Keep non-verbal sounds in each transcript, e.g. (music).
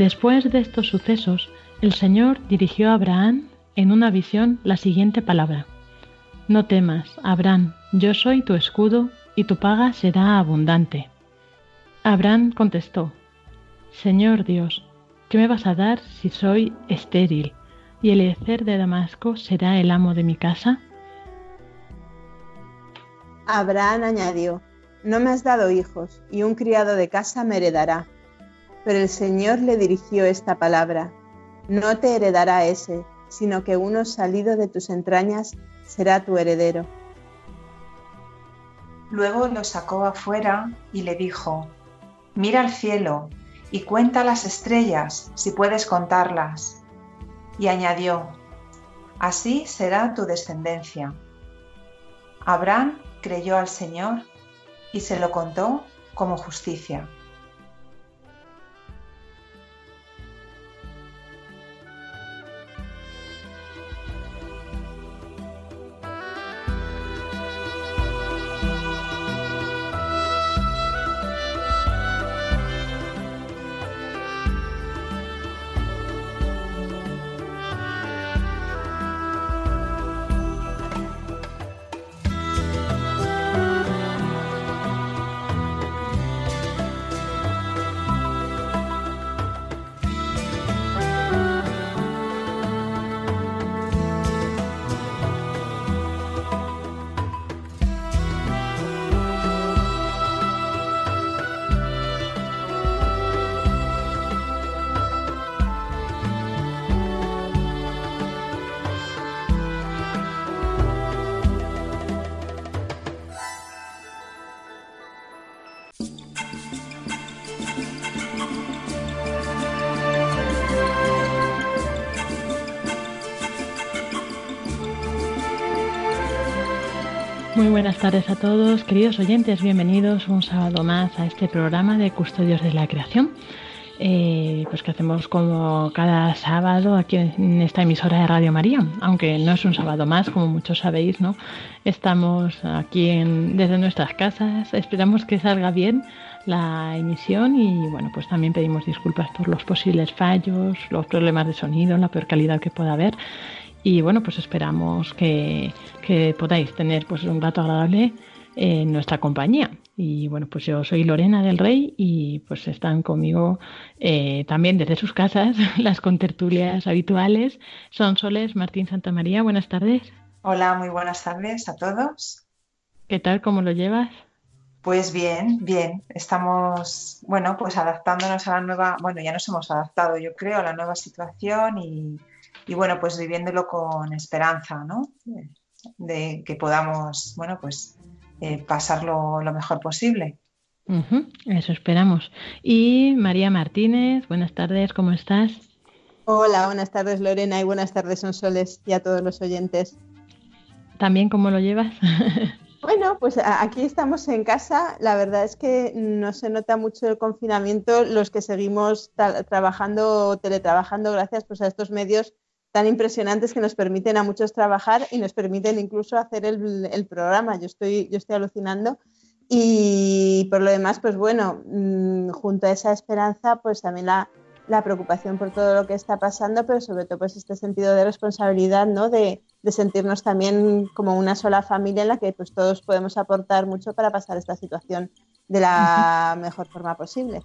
Después de estos sucesos, el Señor dirigió a Abraham en una visión la siguiente palabra. No temas, Abraham, yo soy tu escudo y tu paga será abundante. Abraham contestó, Señor Dios, ¿qué me vas a dar si soy estéril y Eliezer de Damasco será el amo de mi casa? Abraham añadió, No me has dado hijos y un criado de casa me heredará. Pero el Señor le dirigió esta palabra, no te heredará ese, sino que uno salido de tus entrañas será tu heredero. Luego lo sacó afuera y le dijo, mira al cielo y cuenta las estrellas si puedes contarlas. Y añadió, así será tu descendencia. Abraham creyó al Señor y se lo contó como justicia. Muy buenas tardes a todos, queridos oyentes, bienvenidos un sábado más a este programa de Custodios de la Creación. Eh, pues que hacemos como cada sábado aquí en esta emisora de Radio María, aunque no es un sábado más, como muchos sabéis, ¿no? Estamos aquí desde nuestras casas, esperamos que salga bien la emisión y bueno, pues también pedimos disculpas por los posibles fallos, los problemas de sonido, la peor calidad que pueda haber y bueno, pues esperamos que, podáis tener pues un rato agradable en nuestra compañía. Y bueno, pues yo soy Lorena del Rey y pues están conmigo eh, también desde sus casas (laughs) las contertulias habituales. Son Soles Martín Santa María, buenas tardes. Hola, muy buenas tardes a todos. ¿Qué tal? ¿Cómo lo llevas? Pues bien, bien. Estamos, bueno, pues adaptándonos a la nueva, bueno, ya nos hemos adaptado, yo creo, a la nueva situación y, y bueno, pues viviéndolo con esperanza, ¿no? De que podamos, bueno, pues eh, pasarlo lo mejor posible. eso esperamos. Y María Martínez, buenas tardes, ¿cómo estás? Hola, buenas tardes Lorena y buenas tardes Sonsoles y a todos los oyentes. ¿También cómo lo llevas? (laughs) Bueno, pues aquí estamos en casa. La verdad es que no se nota mucho el confinamiento. Los que seguimos trabajando, teletrabajando, gracias pues, a estos medios tan impresionantes que nos permiten a muchos trabajar y nos permiten incluso hacer el, programa. Yo estoy, yo estoy alucinando. Y por lo demás, pues bueno, mm, junto a esa esperanza, pues también la, la preocupación por todo lo que está pasando, pero sobre todo pues este sentido de responsabilidad, ¿no? De, sentirnos también como una sola familia en la que pues todos podemos aportar mucho para pasar esta situación de la mejor forma posible.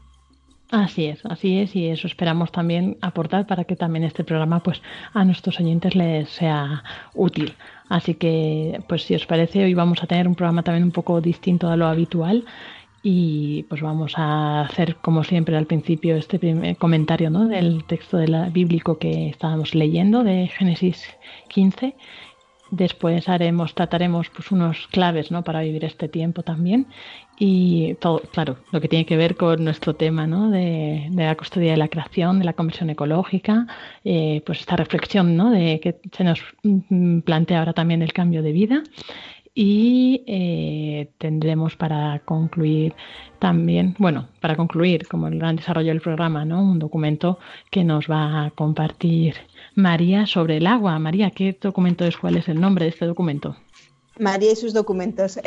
Así es, así es, y eso esperamos también aportar para que también este programa pues a nuestros oyentes les sea útil. Así que, pues si os parece, hoy vamos a tener un programa también un poco distinto a lo habitual y pues vamos a hacer como siempre al principio este primer comentario ¿no? del texto de la, bíblico que estábamos leyendo de Génesis 15 después haremos trataremos pues unos claves ¿no? para vivir este tiempo también y todo claro lo que tiene que ver con nuestro tema ¿no? de, la custodia de la creación de la conversión ecológica eh, pues esta reflexión ¿no? de que se nos mm, plantea ahora también el cambio de vida y eh, tendremos para concluir también, bueno, para concluir como el gran desarrollo del programa, ¿no? Un documento que nos va a compartir María sobre el agua. María, ¿qué documento es? ¿Cuál es el nombre de este documento? María y sus documentos.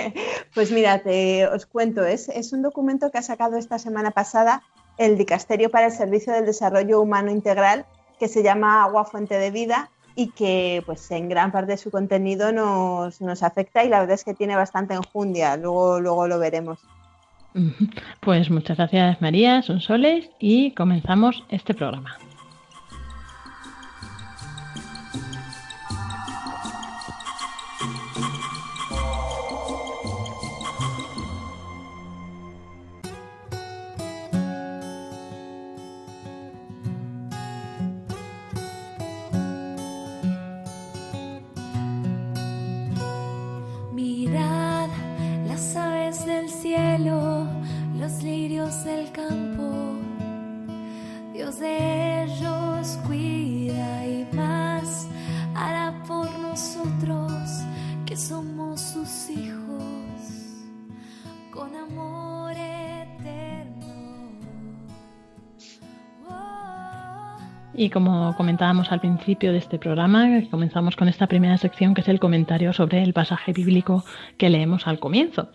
(laughs) pues mira, te, os cuento, es, es un documento que ha sacado esta semana pasada el Dicasterio para el Servicio del Desarrollo Humano Integral, que se llama Agua Fuente de Vida y que pues en gran parte de su contenido nos, nos, afecta y la verdad es que tiene bastante enjundia, luego, luego lo veremos. Pues muchas gracias María, son soles y comenzamos este programa. Como comentábamos al principio de este programa, comenzamos con esta primera sección que es el comentario sobre el pasaje bíblico que leemos al comienzo.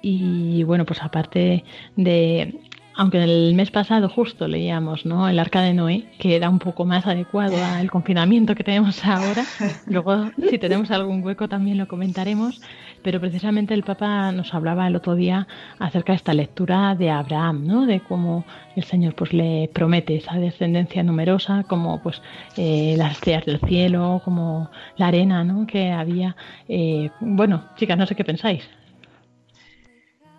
Y bueno, pues aparte de aunque el mes pasado justo leíamos ¿no? el arca de Noé, que era un poco más adecuado al confinamiento que tenemos ahora, luego si tenemos algún hueco también lo comentaremos, pero precisamente el Papa nos hablaba el otro día acerca de esta lectura de Abraham, ¿no? de cómo el Señor pues, le promete esa descendencia numerosa, como pues, eh, las estrellas del cielo, como la arena ¿no? que había. Eh, bueno, chicas, no sé qué pensáis.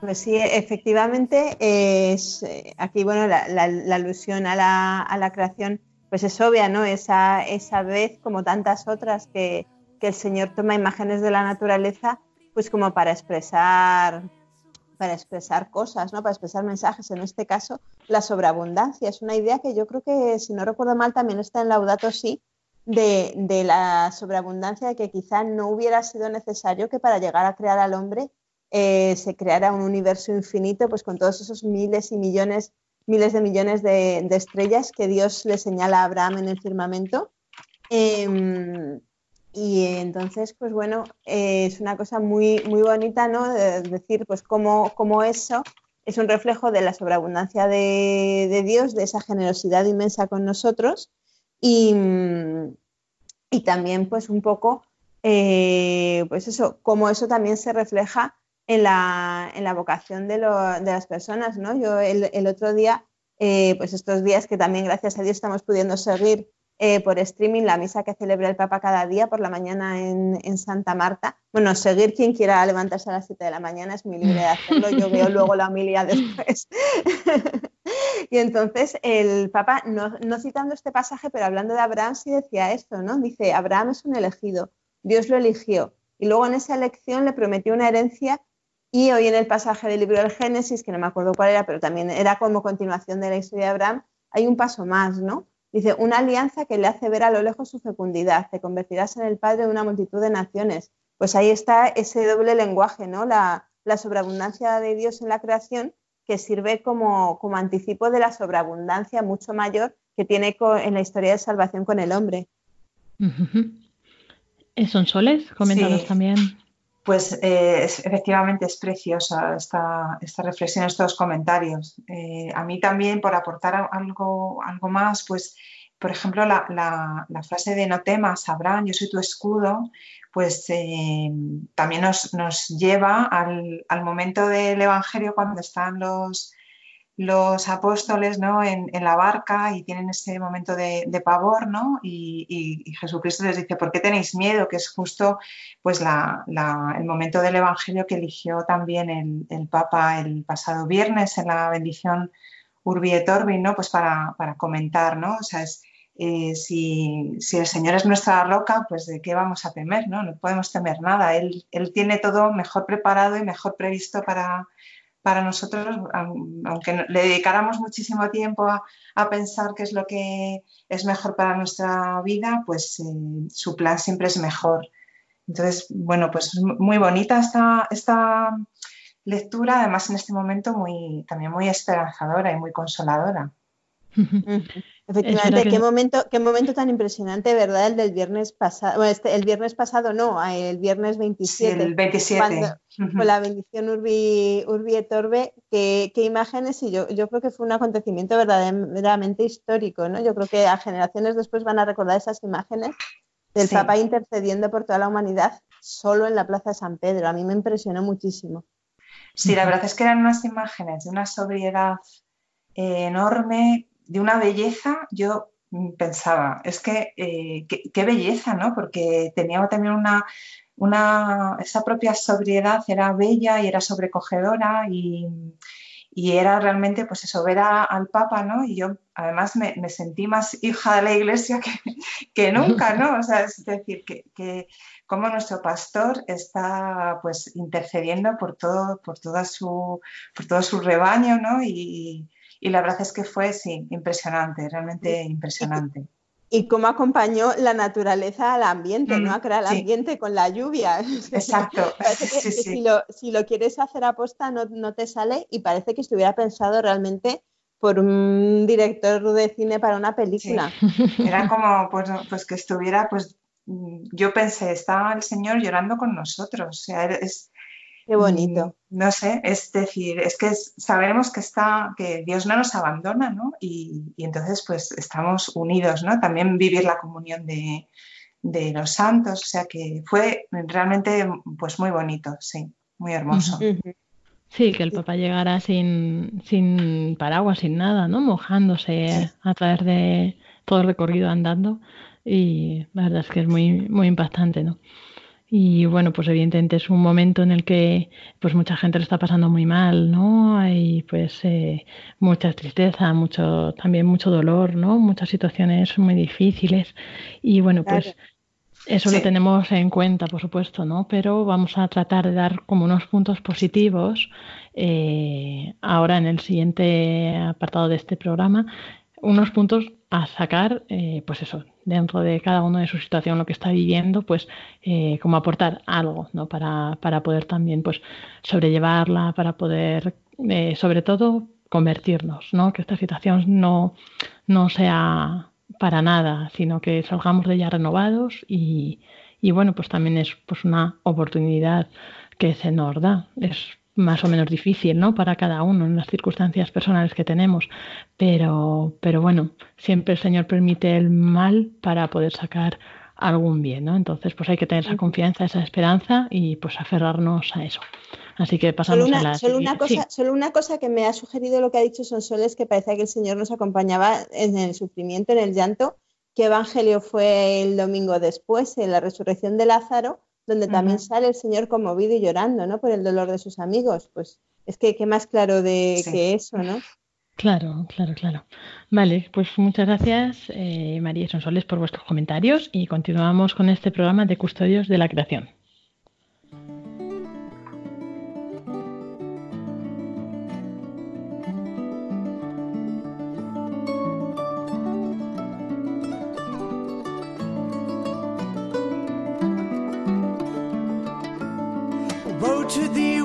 Pues sí, efectivamente, es, eh, aquí bueno, la, alusión a la, creación pues es obvia, ¿no? Esa, esa vez, como tantas otras, que, el Señor toma imágenes de la naturaleza, pues como para expresar, para expresar cosas, ¿no? Para expresar mensajes. En este caso, la sobreabundancia. Es una idea que yo creo que, si no recuerdo mal, también está en Laudato Si, de, de la sobreabundancia, de que quizá no hubiera sido necesario que para llegar a crear al hombre eh, se creara un universo infinito, pues con todos esos miles y millones, miles de millones de, estrellas que Dios le señala a Abraham en el firmamento. Em, y entonces, pues bueno, eh, es una cosa muy, muy bonita, ¿no? De decir, pues cómo, eso es un reflejo de la sobreabundancia de, Dios, de esa generosidad inmensa con nosotros y, y también pues un poco, eh, pues eso, cómo eso también se refleja en la, en la vocación de, lo, de, las personas, ¿no? Yo el, otro día, eh, pues estos días que también gracias a Dios estamos pudiendo seguir eh, por streaming la misa que celebra el Papa cada día por la mañana en, en, Santa Marta. Bueno, seguir quien quiera levantarse a las 7 de la mañana es muy libre de hacerlo, yo veo (laughs) luego la homilía después. (laughs) y entonces el Papa, no, no citando este pasaje, pero hablando de Abraham, sí decía esto, ¿no? Dice, Abraham es un elegido, Dios lo eligió. Y luego en esa elección le prometió una herencia Y hoy en el pasaje del libro del Génesis, que no me acuerdo cuál era, pero también era como continuación de la historia de Abraham, hay un paso más, ¿no? Dice, una alianza que le hace ver a lo lejos su fecundidad, te convertirás en el padre de una multitud de naciones. Pues ahí está ese doble lenguaje, ¿no? La, sobreabundancia de Dios en la creación que sirve como, como anticipo de la sobreabundancia mucho mayor que tiene en la historia de salvación con el hombre. ¿Son soles comentados también? Pues eh, efectivamente es preciosa esta, reflexión, estos comentarios. Eh, a mí también, por aportar algo, algo más, pues, por ejemplo, la, frase de no temas, Abraham, yo soy tu escudo, pues eh, también nos, lleva al, momento del Evangelio cuando están los, los apóstoles ¿no? en, la barca y tienen ese momento de, pavor, ¿no? Y, Jesucristo les dice, ¿por qué tenéis miedo? Que es justo pues, el momento del Evangelio que eligió también el, Papa el pasado viernes en la bendición Urbi et Orbi, ¿no? Pues para, comentar, ¿no? O sea, es, eh, si, el Señor es nuestra roca, pues de qué vamos a temer, ¿no? No podemos temer nada. Él, él tiene todo mejor preparado y mejor previsto para para nosotros, aunque le dedicáramos muchísimo tiempo a, pensar qué es lo que es mejor para nuestra vida, pues eh, su plan siempre es mejor. Entonces, bueno, pues muy bonita esta, esta lectura, además en este momento muy, también muy esperanzadora y muy consoladora. (laughs) Efectivamente, qué momento, qué (laughs) momento tan impresionante, ¿verdad? El del viernes pasado, bueno, este, el viernes pasado no, el viernes 27. el 27. Con la bendición Urbi, Urbi et Orbe, qué, imágenes y yo, yo creo que fue un acontecimiento verdaderamente histórico, ¿no? Yo creo que a generaciones después van a recordar esas imágenes del Papa intercediendo por toda la humanidad solo en la Plaza de San Pedro. A mí me impresionó muchísimo. Sí, la verdad es que eran unas imágenes de una sobriedad eh, enorme, de una belleza, yo pensaba, es que eh, qué, belleza, ¿no? Porque tenía también una, una, esa propia sobriedad era bella y era sobrecogedora y, era realmente, pues eso, ver al Papa, ¿no? Y yo además me, sentí más (laughs) hija de la Iglesia que, nunca, ¿no? O sea, es decir, que, que como nuestro pastor está pues intercediendo por todo, por toda su, por todo su rebaño, ¿no? Y, y la verdad es que fue, sí, impresionante, realmente impresionante. Y cómo acompañó la naturaleza al ambiente, ¿no? A crear el ambiente con la lluvia. (laughs) Exacto. Si, lo, si, lo, quieres hacer a posta no, no te sale y parece que estuviera pensado realmente por un director de cine para una película. Era como pues, pues que estuviera, pues yo pensé, está el Señor llorando con nosotros. O sea, es, Qué bonito. No sé, es decir, es que sabemos que está, que Dios no nos abandona, ¿no? Y, entonces, pues estamos unidos, ¿no? También vivir la comunión de, los santos, o sea que fue realmente, pues muy bonito, sí, muy hermoso. Sí, que el papá llegara sin, sin paraguas, sin nada, ¿no? Mojándose a través de todo el recorrido andando y la verdad es que es muy, muy impactante, ¿no? Y bueno, pues evidentemente es un momento en el que pues mucha gente lo está pasando muy mal, ¿no? Hay pues eh, mucha tristeza, mucho, también mucho dolor, ¿no? Muchas situaciones muy difíciles. Y bueno, pues eso lo tenemos en cuenta, por supuesto, ¿no? Pero vamos a tratar de dar como unos puntos positivos eh, ahora en el siguiente apartado de este programa, unos puntos a sacar, eh, pues eso, dentro de cada uno de su situación, lo que está viviendo, pues eh, como aportar algo, ¿no? Para, para, poder también, pues, sobrellevarla, para poder, eh, sobre todo, convertirnos, ¿no? Que esta situación no, no sea para nada, sino que salgamos de ella renovados y, y bueno, pues también es pues una oportunidad que se nos da. Es más o menos difícil, ¿no? Para cada uno en las circunstancias personales que tenemos. Pero, pero bueno, siempre el Señor permite el mal para poder sacar algún bien, ¿no? Entonces, pues hay que tener esa confianza, esa esperanza y pues aferrarnos a eso. Así que pasamos solo una, a la solo una cosa, solo una cosa que me ha sugerido lo que ha dicho Sonsoles, que parece que el Señor nos acompañaba en el sufrimiento, en el llanto. ¿Qué evangelio fue el domingo después, en la resurrección de Lázaro? Donde también sale el Señor conmovido y llorando, ¿no? Por el dolor de sus amigos. Pues es que qué más claro de que eso, ¿no? Claro, claro, claro. Vale, pues muchas gracias eh, María Sonsoles por vuestros comentarios y continuamos con este programa de Custodios de la Creación.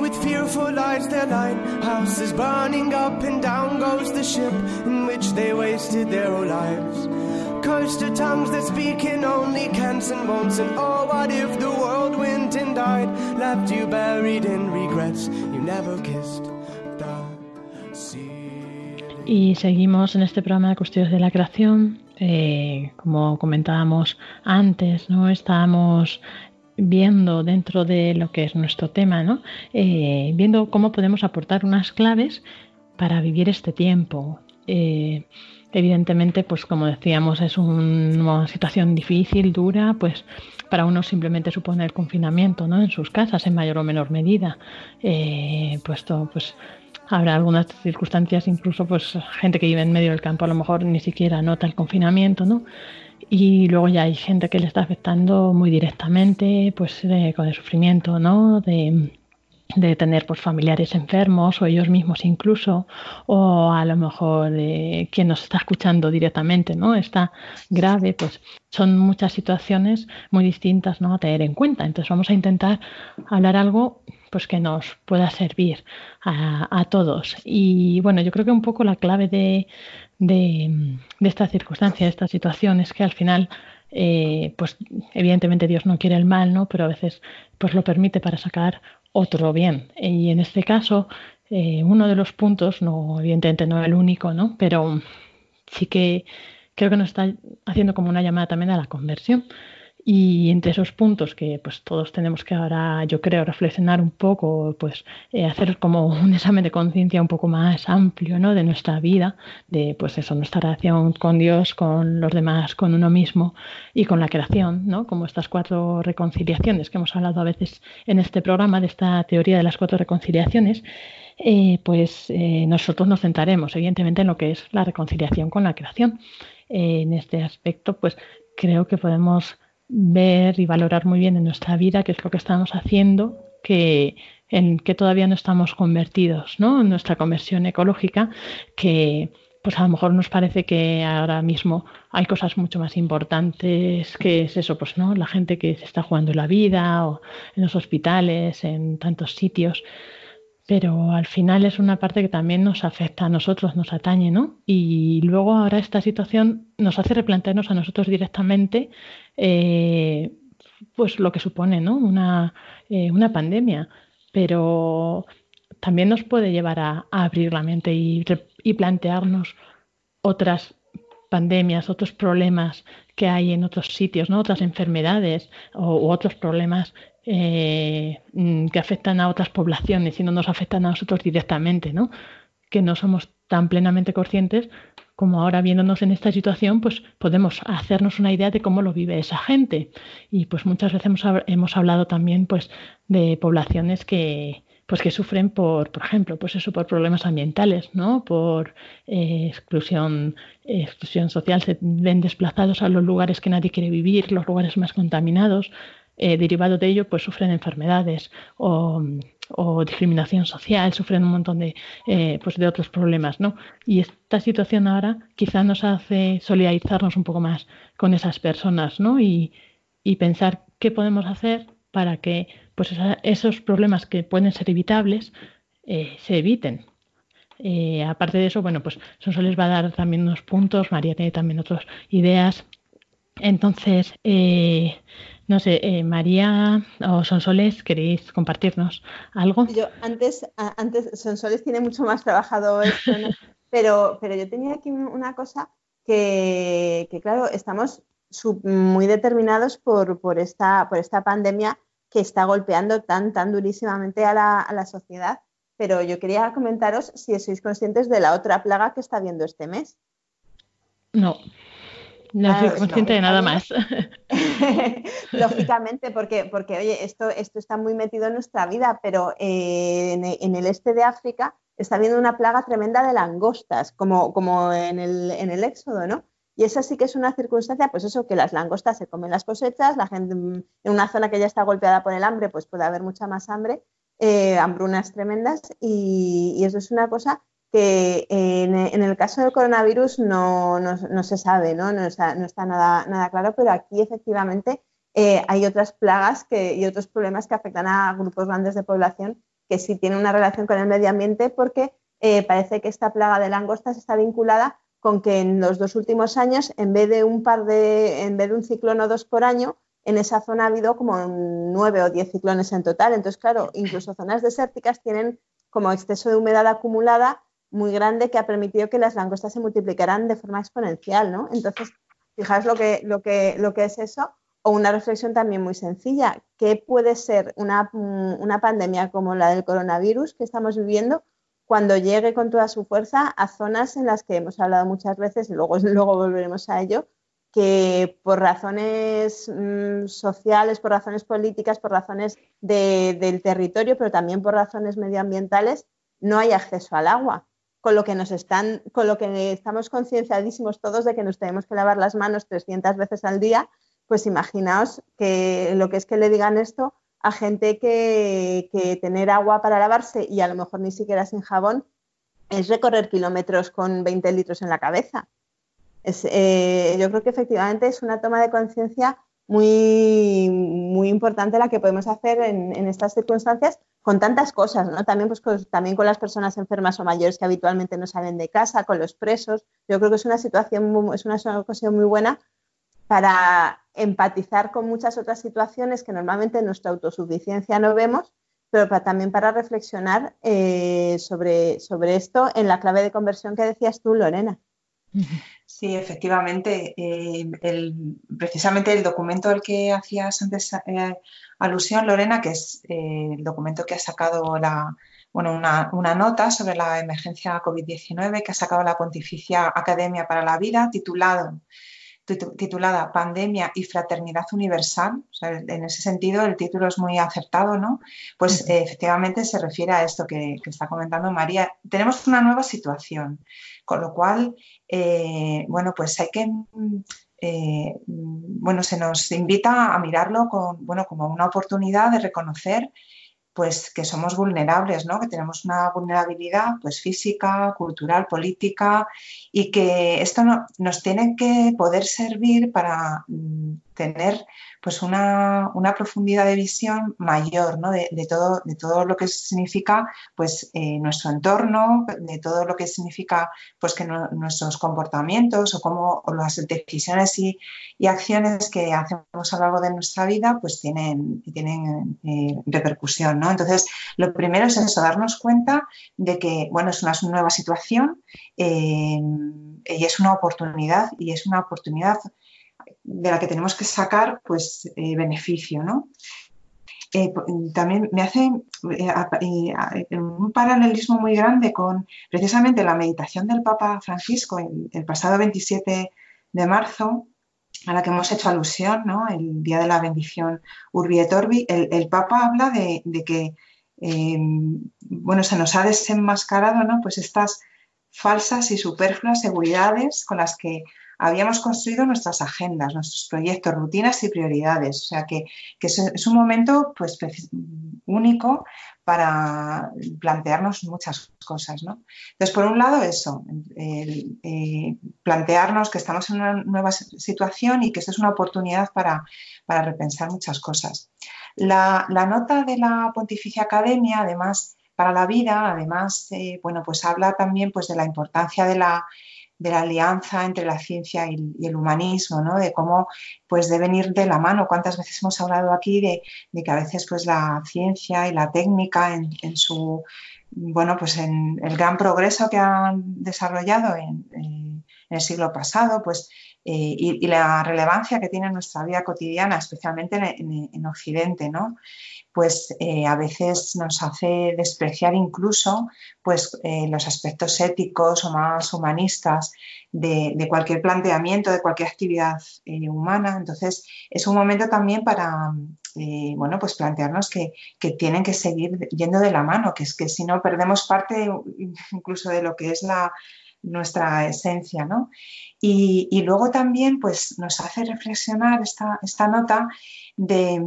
With fearful eyes their line. Houses burning up and down goes the ship in which they wasted their lives. Tongues that speak in only and. And oh, what if the world went and died? Left you buried in regrets you never kissed sea. Y seguimos en este programa de Custodios de la Creación. Eh, como comentábamos antes, ¿no? Estábamos viendo dentro de lo que es nuestro tema, ¿no? Eh, viendo cómo podemos aportar unas claves para vivir este tiempo. Eh, evidentemente, pues como decíamos, es una situación difícil, dura, pues para unos simplemente supone el confinamiento, ¿no? En sus casas, en mayor o menor medida. Eh, puesto, pues habrá algunas circunstancias, incluso, pues gente que vive en medio del campo a lo mejor ni siquiera nota el confinamiento, ¿no? Y luego ya hay gente que le está afectando muy directamente, pues con el sufrimiento, ¿no? De, de tener pues, familiares enfermos o ellos mismos incluso, o a lo mejor de quien nos está escuchando directamente, ¿no? Está grave, pues son muchas situaciones muy distintas ¿no? a tener en cuenta. Entonces vamos a intentar hablar algo pues que nos pueda servir a, todos. Y bueno, yo creo que un poco la clave de, de, esta circunstancia, de esta situación, es que al final, eh, pues evidentemente Dios no quiere el mal, ¿no? Pero a veces pues lo permite para sacar otro bien. Y en este caso, eh, uno de los puntos, no, evidentemente no el único, ¿no? Pero sí que creo que nos está haciendo como una llamada también a la conversión. Y entre esos puntos que pues todos tenemos que ahora, yo creo, reflexionar un poco, pues eh, hacer como un examen de conciencia un poco más amplio, ¿no? De nuestra vida, de pues eso, nuestra relación con Dios, con los demás, con uno mismo y con la creación, ¿no? Como estas cuatro reconciliaciones que hemos hablado a veces en este programa, de esta teoría de las cuatro reconciliaciones. Eh, pues eh, nosotros nos centraremos evidentemente en lo que es la reconciliación con la creación. en este aspecto, pues creo que podemos ver y valorar muy bien en nuestra vida qué es lo que estamos haciendo, que en que todavía no estamos convertidos, ¿no? En nuestra conversión ecológica, que pues a lo mejor nos parece que ahora mismo hay cosas mucho más importantes que es eso, pues no, la gente que se está jugando la vida o en los hospitales, en tantos sitios pero al final es una parte que también nos afecta a nosotros, nos atañe, ¿no? Y luego ahora esta situación nos hace replantearnos a nosotros directamente eh, pues lo que supone, ¿no? Una, eh, una, pandemia, pero también nos puede llevar a, abrir la mente y, y, plantearnos otras pandemias, otros problemas que hay en otros sitios, ¿no? Otras enfermedades o, u otros problemas eh, mm, que afectan a otras poblaciones y no nos afectan a nosotros directamente, ¿no? Que no somos tan plenamente conscientes como ahora viéndonos en esta situación, pues podemos hacernos una idea de cómo lo vive esa gente. Y pues muchas veces hemos, hemos hablado también pues de poblaciones que, pues que sufren por, por ejemplo, pues eso, por problemas ambientales, ¿no? Por eh, exclusión, exclusión social, se ven desplazados a los lugares que nadie quiere vivir, los lugares más contaminados, eh, derivado de ello, pues sufren enfermedades o, discriminación social, sufren un montón de, eh, pues de otros problemas, ¿no? Y esta situación ahora quizá nos hace solidarizarnos un poco más con esas personas, ¿no? Y, pensar qué podemos hacer para que pues esos problemas que pueden ser evitables eh, se eviten. aparte de eso, bueno, pues Sonso les va a dar también unos puntos, María tiene también otras ideas. Entonces, no sé, eh, María o Sonsoles, ¿queréis compartirnos algo? Yo antes, antes Sonsoles tiene mucho más trabajado esto, (laughs) pero, pero yo tenía aquí una cosa que, claro, estamos muy determinados por, por, esta, por esta pandemia que está golpeando tan, tan durísimamente a la, a la sociedad. Pero yo quería comentaros si sois conscientes de la otra plaga que está viendo este mes. No. No soy consciente de nada más. (laughs) Lógicamente, porque, porque oye, esto, esto está muy metido en nuestra vida, pero eh, en, el este de África está habiendo una plaga tremenda de langostas, como, como en, el, en el Éxodo, ¿no? Y esa sí que es una circunstancia, pues eso, que las langostas se comen las cosechas, la gente en una zona que ya está golpeada por el hambre, pues puede haber mucha más hambre, eh, hambrunas tremendas, y, y eso es una cosa que en, el caso del coronavirus no, se sabe, no, no está, nada, nada, claro, pero aquí efectivamente eh, hay otras plagas que, y otros problemas que afectan a grupos grandes de población que sí tienen una relación con el medio ambiente porque eh, parece que esta plaga de langostas está vinculada con que en los dos últimos años, en vez de un par de, en vez de un ciclón o dos por año, en esa zona ha habido como nueve o diez ciclones en total. Entonces, claro, incluso zonas desérticas tienen como exceso de humedad acumulada muy grande que ha permitido que las langostas se multiplicaran de forma exponencial, ¿no? Entonces, fijaos lo que, lo que, lo que es eso. O una reflexión también muy sencilla, ¿qué puede ser una, una pandemia como la del coronavirus que estamos viviendo cuando llegue con toda su fuerza a zonas en las que hemos hablado muchas veces, luego, (laughs) luego volveremos a ello, que por razones mm, sociales, por razones políticas, por razones del territorio, pero también por razones medioambientales, no hay acceso al agua. Con lo que nos están, con lo que estamos concienciadísimos todos de que nos tenemos que lavar las manos 300 veces al día, pues imaginaos que lo que es que le digan esto a gente que, que tener agua para lavarse y a lo mejor ni siquiera sin jabón es recorrer kilómetros con 20 litros en la cabeza. Eh, yo creo que efectivamente es una toma de conciencia muy, muy importante la que podemos hacer en, estas circunstancias con tantas cosas, ¿no? También, pues, con, también con las personas enfermas o mayores que habitualmente no salen de casa, con los presos. Yo creo que es una situación, ocasión muy buena para empatizar con muchas otras situaciones que normalmente en nuestra autosuficiencia no vemos, pero también para reflexionar eh, sobre, sobre esto en la clave de conversión que decías tú, Lorena. (laughs) Sí, efectivamente. Eh, precisamente el documento al que hacías antes eh, alusión, Lorena, que es eh, el documento que ha sacado la, bueno, una, una, nota sobre la emergencia COVID-19 que ha sacado la Pontificia Academia para la Vida, titulado titulada Pandemia y Fraternidad Universal. en ese sentido, el título es muy acertado, ¿no? Pues efectivamente se refiere a esto que, está comentando María. Tenemos una nueva situación, con lo cual, eh, bueno, pues hay que. Eh, bueno, se nos invita a mirarlo con, bueno, como una oportunidad de reconocer pues que somos vulnerables, ¿no? que tenemos una vulnerabilidad pues, física, cultural, política y que esto nos tiene que poder servir para mm, tener pues una, profundidad de visión mayor ¿no? de, todo, de todo lo que significa pues, eh, nuestro entorno, de todo lo que significa pues, que nuestros comportamientos o, cómo, las decisiones y, acciones que hacemos a lo largo de nuestra vida pues, tienen, tienen eh, repercusión. ¿no? Entonces, lo primero es eso, darnos cuenta de que bueno, es una nueva situación eh, y es una oportunidad y es una oportunidad de la que tenemos que sacar pues, eh, beneficio. ¿no? Eh, también me hace eh, un paralelismo muy grande con precisamente la meditación del Papa Francisco el, pasado 27 de marzo, a la que hemos hecho alusión, ¿no? el día de la bendición Urbi et Orbi. El, Papa habla de, que bueno, se nos ha desenmascarado ¿no? pues estas falsas y superfluas seguridades con las que habíamos construido nuestras agendas, nuestros proyectos, rutinas y prioridades. O sea que, es, un momento pues, único para plantearnos muchas cosas. ¿no? Entonces, por un lado, eso, eh, plantearnos que estamos en una nueva situación y que esto es una oportunidad para, repensar muchas cosas. La, nota de la Pontificia Academia, además, para la vida, además, eh, bueno, pues habla también pues, de la importancia de la de la alianza entre la ciencia y, el humanismo, ¿no? de cómo pues, deben ir de la mano. ¿Cuántas veces hemos hablado aquí de, que a veces pues, la ciencia y la técnica en, su, bueno, pues en el gran progreso que han desarrollado en, el siglo pasado, pues, eh, y, la relevancia que tiene en nuestra vida cotidiana, especialmente en, en Occidente, ¿no? pues eh, a veces nos hace despreciar incluso pues, eh, los aspectos éticos o más humanistas de, cualquier planteamiento, de cualquier actividad humana. Entonces, es un momento también para bueno, pues plantearnos que, tienen que seguir yendo de la mano, que es que si no perdemos parte incluso de lo que es la, nuestra esencia, ¿no? Y, luego también pues, nos hace reflexionar esta, esta nota de,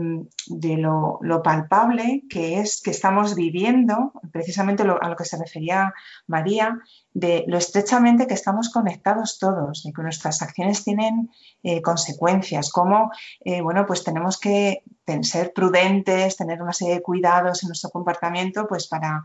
lo, palpable que es que estamos viviendo, precisamente a lo que se refería María, de lo estrechamente que estamos conectados todos, de que nuestras acciones tienen eh, consecuencias, como eh, bueno, pues tenemos que ser prudentes, tener una serie de cuidados en nuestro comportamiento, pues para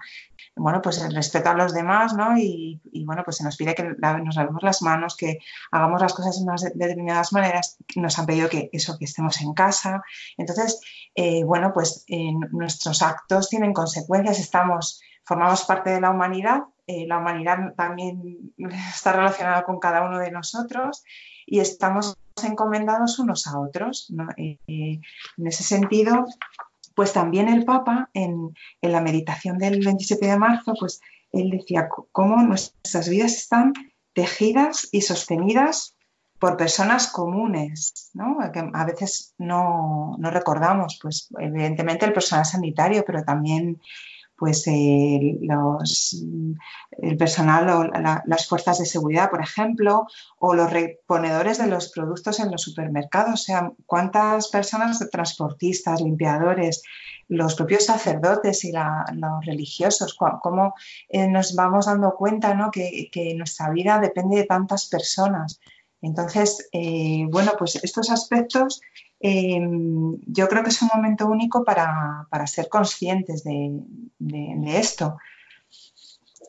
bueno, pues el respeto a los demás, ¿no? Y, bueno, pues se nos pide que nos lavemos las manos, que hagamos las cosas de unas determinadas maneras, nos han pedido que eso, que estemos en casa. Entonces, eh, bueno, pues nuestros actos tienen consecuencias, estamos, formamos parte de la humanidad, eh, la humanidad también (laughs) está relacionada con cada uno de nosotros y estamos encomendados unos a otros. en ese sentido, pues también el Papa, en, la meditación del 27 de marzo, pues él decía cómo nuestras vidas están tejidas y sostenidas por personas comunes, ¿no? que a veces no, no, recordamos, pues evidentemente el personal sanitario, pero también pues eh, los, el personal o las fuerzas de seguridad, por ejemplo, o los reponedores de los productos en los supermercados. O sea, cuántas personas, transportistas, limpiadores, los propios sacerdotes y los religiosos, cómo eh, nos vamos dando cuenta ¿no? que, nuestra vida depende de tantas personas. Entonces, eh, bueno, pues estos aspectos Em, yo creo que es un momento único para, ser conscientes de, esto.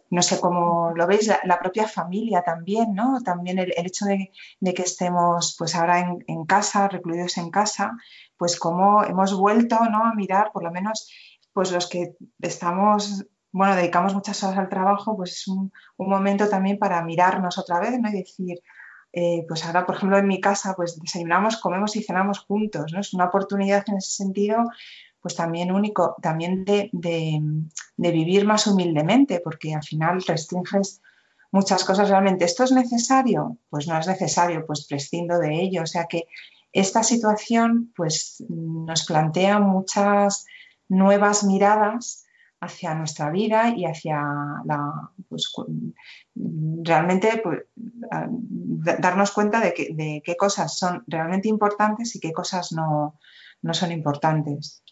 No sé cómo lo veis, la, propia familia también, ¿no? También el, hecho de, que estemos pues ahora en, casa, recluidos en casa, pues como hemos vuelto ¿no? a mirar, por lo menos pues los que estamos, bueno, dedicamos muchas horas al trabajo, pues es un, un momento también para mirarnos otra vez, ¿no? Y decir, eh, pues ahora, por ejemplo, en mi casa, pues desayunamos, comemos y cenamos juntos, ¿no? Es una oportunidad en ese sentido, pues también único, también de, vivir más humildemente, porque al final restringes muchas cosas realmente. ¿Esto es necesario? Pues no es necesario, pues prescindo de ello. O sea que esta situación, pues nos plantea muchas nuevas miradas hacia nuestra vida y hacia la, pues, realmente pues, darnos cuenta de, qué cosas son realmente importantes y qué cosas no, son importantes.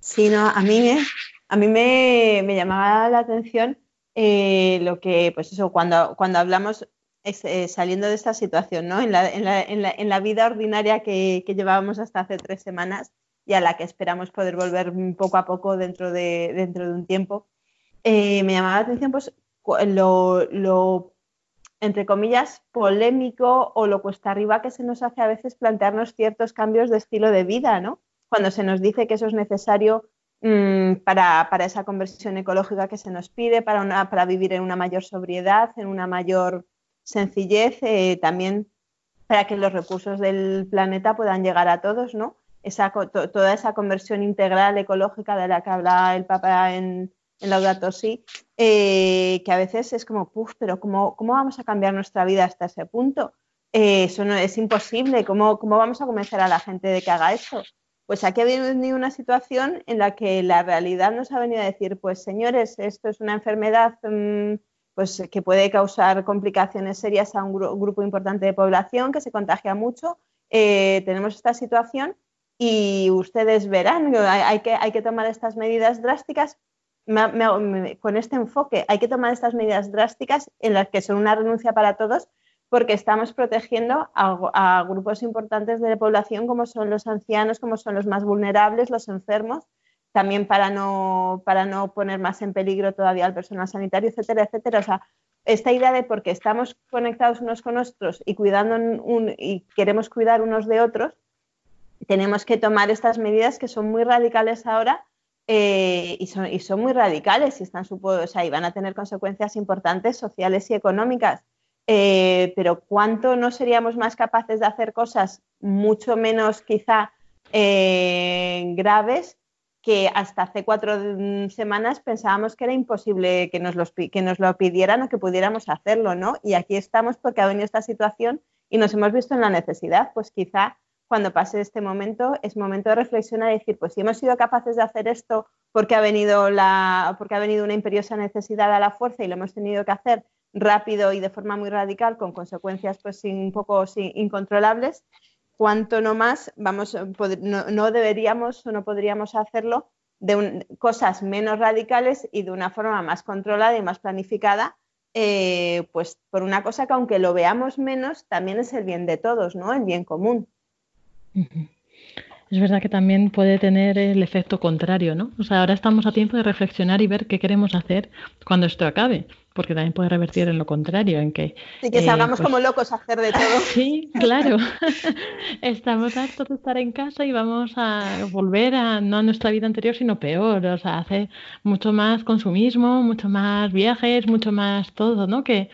Sí, no, a mí me, a mí me, llamaba la atención eh, lo que, pues eso, cuando, cuando hablamos eh, saliendo de esta situación, ¿no? En la, en la, en la, vida ordinaria que, que llevábamos hasta hace tres semanas, y a la que esperamos poder volver poco a poco dentro de, dentro de un tiempo. Eh, me llamaba la atención pues, lo, entre comillas, polémico o lo cuesta arriba que se nos hace a veces plantearnos ciertos cambios de estilo de vida, ¿no? Cuando se nos dice que eso es necesario mm, para, esa conversión ecológica que se nos pide, para, una, para vivir en una mayor sobriedad, en una mayor sencillez, eh, también para que los recursos del planeta puedan llegar a todos, ¿no? Toda esa conversión integral ecológica de la que habla el Papa en, en Laudato Si, eh, que a veces es como, puff, pero ¿cómo, ¿cómo, vamos a cambiar nuestra vida hasta ese punto? Eh, eso no es imposible. ¿Cómo, ¿Cómo, vamos a convencer a la gente de que haga eso? Pues aquí ha venido una situación en la que la realidad nos ha venido a decir, pues señores, esto es una enfermedad mm, pues, que puede causar complicaciones serias a un grupo importante de población, que se contagia mucho. Eh, tenemos esta situación y ustedes verán, hay que, hay que tomar estas medidas drásticas con este enfoque. Hay que tomar estas medidas drásticas en las que son una renuncia para todos porque estamos protegiendo a, grupos importantes de la población como son los ancianos, como son los más vulnerables, los enfermos, también para no, para no poner más en peligro todavía al personal sanitario, etcétera, etcétera. O sea, esta idea de porque estamos conectados unos con otros y, cuidando y queremos cuidar unos de otros, tenemos que tomar estas medidas que son muy radicales ahora eh, y, son, y, son, muy radicales y, están, o sea, y van a tener consecuencias importantes sociales y económicas. Eh, pero ¿cuánto no seríamos más capaces de hacer cosas mucho menos quizá eh, graves que hasta hace cuatro semanas pensábamos que era imposible que nos, los, que nos lo pidieran o que pudiéramos hacerlo, ¿no? Y aquí estamos porque ha venido esta situación y nos hemos visto en la necesidad, pues quizá cuando pase este momento, es momento de reflexionar y decir, pues si hemos sido capaces de hacer esto porque ha venido, la, porque ha venido una imperiosa necesidad a la fuerza y lo hemos tenido que hacer rápido y de forma muy radical, con consecuencias pues un poco incontrolables, cuanto no más vamos, no, deberíamos o no podríamos hacerlo de cosas menos radicales y de una forma más controlada y más planificada, eh, pues por una cosa que aunque lo veamos menos, también es el bien de todos, ¿no? El bien común. Es verdad que también puede tener el efecto contrario, ¿no? O sea, ahora estamos a tiempo de reflexionar y ver qué queremos hacer cuando esto acabe, porque también puede revertir en lo contrario, en que... Sí, que salgamos eh, pues como locos a hacer de todo. (laughs) Sí, (laughs) claro. (laughs) estamos hartos de estar en casa y vamos a volver a, no a nuestra vida anterior, sino peor, o sea, hacer mucho más consumismo, mucho más viajes, mucho más todo, ¿no? Que,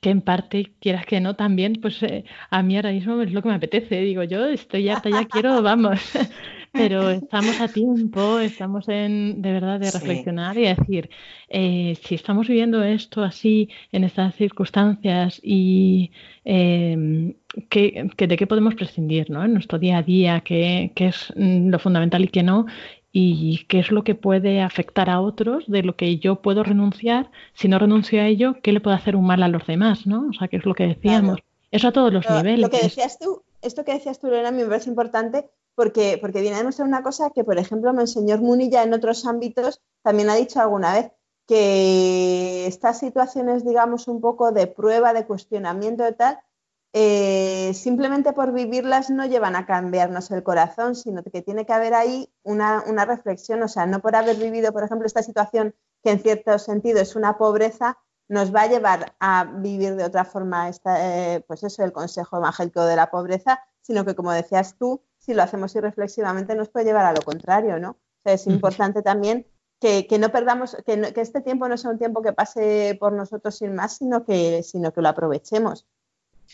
que en parte, quieras que no, también, pues eh, a mí ahora mismo es lo que me apetece. Digo, yo estoy harta, ya (laughs) quiero, vamos. (laughs) Pero estamos a tiempo, estamos en, de verdad, de reflexionar y decir, eh, si estamos viviendo esto así, en estas circunstancias, y em, que, de qué podemos prescindir ¿no? en nuestro día a día, qué, qué es mm, lo fundamental y qué no, y qué es lo que puede afectar a otros, de lo que yo puedo renunciar, si no renuncio a ello, qué le puede hacer un mal a los demás, ¿no? O sea, que es lo que decíamos. Eso a todos los niveles. Lo que decías tú, esto que decías tú, Lorena, me parece importante porque, porque viene a demostrar una cosa que, por ejemplo, Monseñor Munilla en otros ámbitos también ha dicho alguna vez, que estas situaciones, digamos, un poco de prueba, de cuestionamiento y tal, eh, simplemente por vivirlas no llevan a cambiarnos el corazón, sino que tiene que haber ahí una, reflexión, o sea, no por haber vivido, por ejemplo, esta situación que en cierto sentido es una pobreza, nos va a llevar a vivir de otra forma, esta, eh, pues eso, el consejo evangélico de la pobreza, sino que, como decías tú, si lo hacemos irreflexivamente nos puede llevar a lo contrario, ¿no? O sea, es importante también que, no perdamos, que, que, este tiempo no sea un tiempo que pase por nosotros sin más, sino que, sino que lo aprovechemos.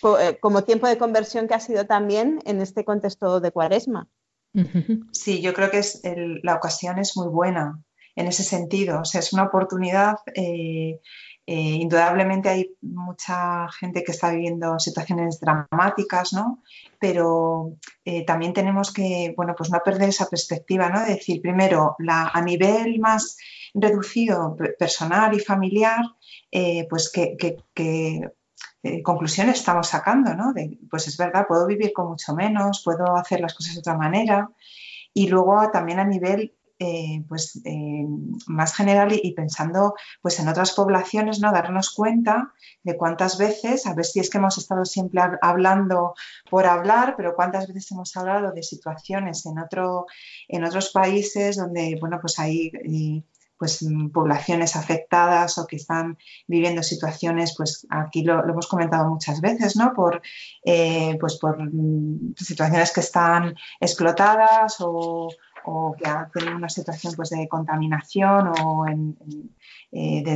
Eh, como tiempo de conversión que ha sido también en este contexto de cuaresma. Sí, yo creo que es la ocasión es muy buena en ese sentido. O sea, es una oportunidad. Eh, eh, indudablemente hay mucha gente que está viviendo situaciones dramáticas, ¿no? Pero también tenemos que, bueno, pues no perder esa perspectiva, ¿no? De decir, primero, la, a nivel más reducido, personal y familiar, pues que, que eh, conclusiones estamos sacando, ¿no? pues es verdad, puedo vivir con mucho menos, puedo hacer las cosas de otra manera. Y luego también a nivel eh, pues, eh, más general y, pensando pues, en otras poblaciones, ¿no? darnos cuenta de cuántas veces, a ver si es que hemos estado siempre hablando por hablar, pero cuántas veces hemos hablado de situaciones en, otro, en otros países donde bueno, pues hay pues, mm, poblaciones afectadas o que están viviendo situaciones, pues aquí lo, hemos comentado muchas veces, ¿no? Por, eh, pues por mm, situaciones que están explotadas o, que han tenido una situación pues, de contaminación o en, eh, de,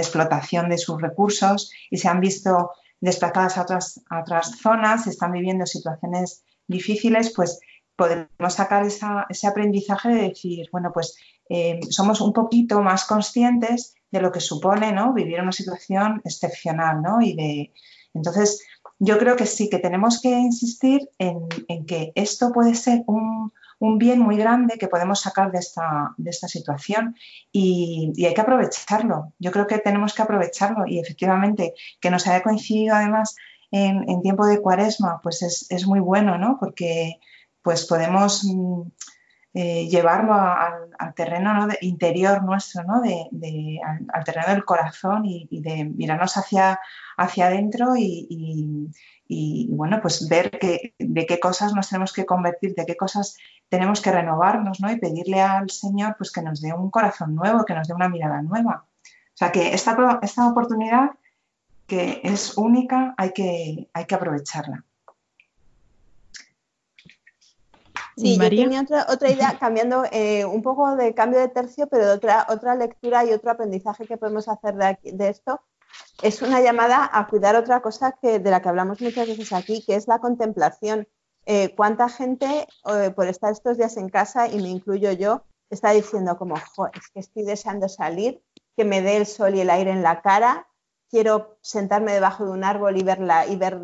explotación de sus recursos y se han visto desplazadas a otras, a otras zonas, están viviendo situaciones difíciles, pues podemos sacar ese aprendizaje de decir, bueno, pues eh, somos un poquito más conscientes de lo que supone ¿no? vivir una situación excepcional. ¿no? Y de, entonces, yo creo que sí, que tenemos que insistir en, que esto puede ser un, bien muy grande que podemos sacar de esta, situación y, hay que aprovecharlo. Yo creo que tenemos que aprovecharlo y efectivamente que nos haya coincidido además en, tiempo de cuaresma, pues es, es, muy bueno, ¿no? Porque pues podemos mm, eh, llevarlo al, terreno interior nuestro, al, terreno del corazón y, de mirarnos hacia, hacia adentro y, bueno, pues ver de qué cosas nos tenemos que convertir, de qué cosas tenemos que renovarnos ¿no? y pedirle al Señor pues, que nos dé un corazón nuevo, que nos dé una mirada nueva. O sea que esta, oportunidad que es única hay que aprovecharla. Sí, yo tenía otra, otra idea, (laughs) cambiando eh, un poco de cambio de tercio, pero de otra, otra lectura y otro aprendizaje que podemos hacer de, de esto. Es una llamada a cuidar otra cosa que, de la que hablamos muchas veces aquí, que es la contemplación. Eh, ¿Cuánta gente, eh, por estar estos días en casa, y me incluyo yo, está diciendo como, es que estoy deseando salir, que me dé el sol y el aire en la cara, quiero sentarme debajo de un árbol y verla y ver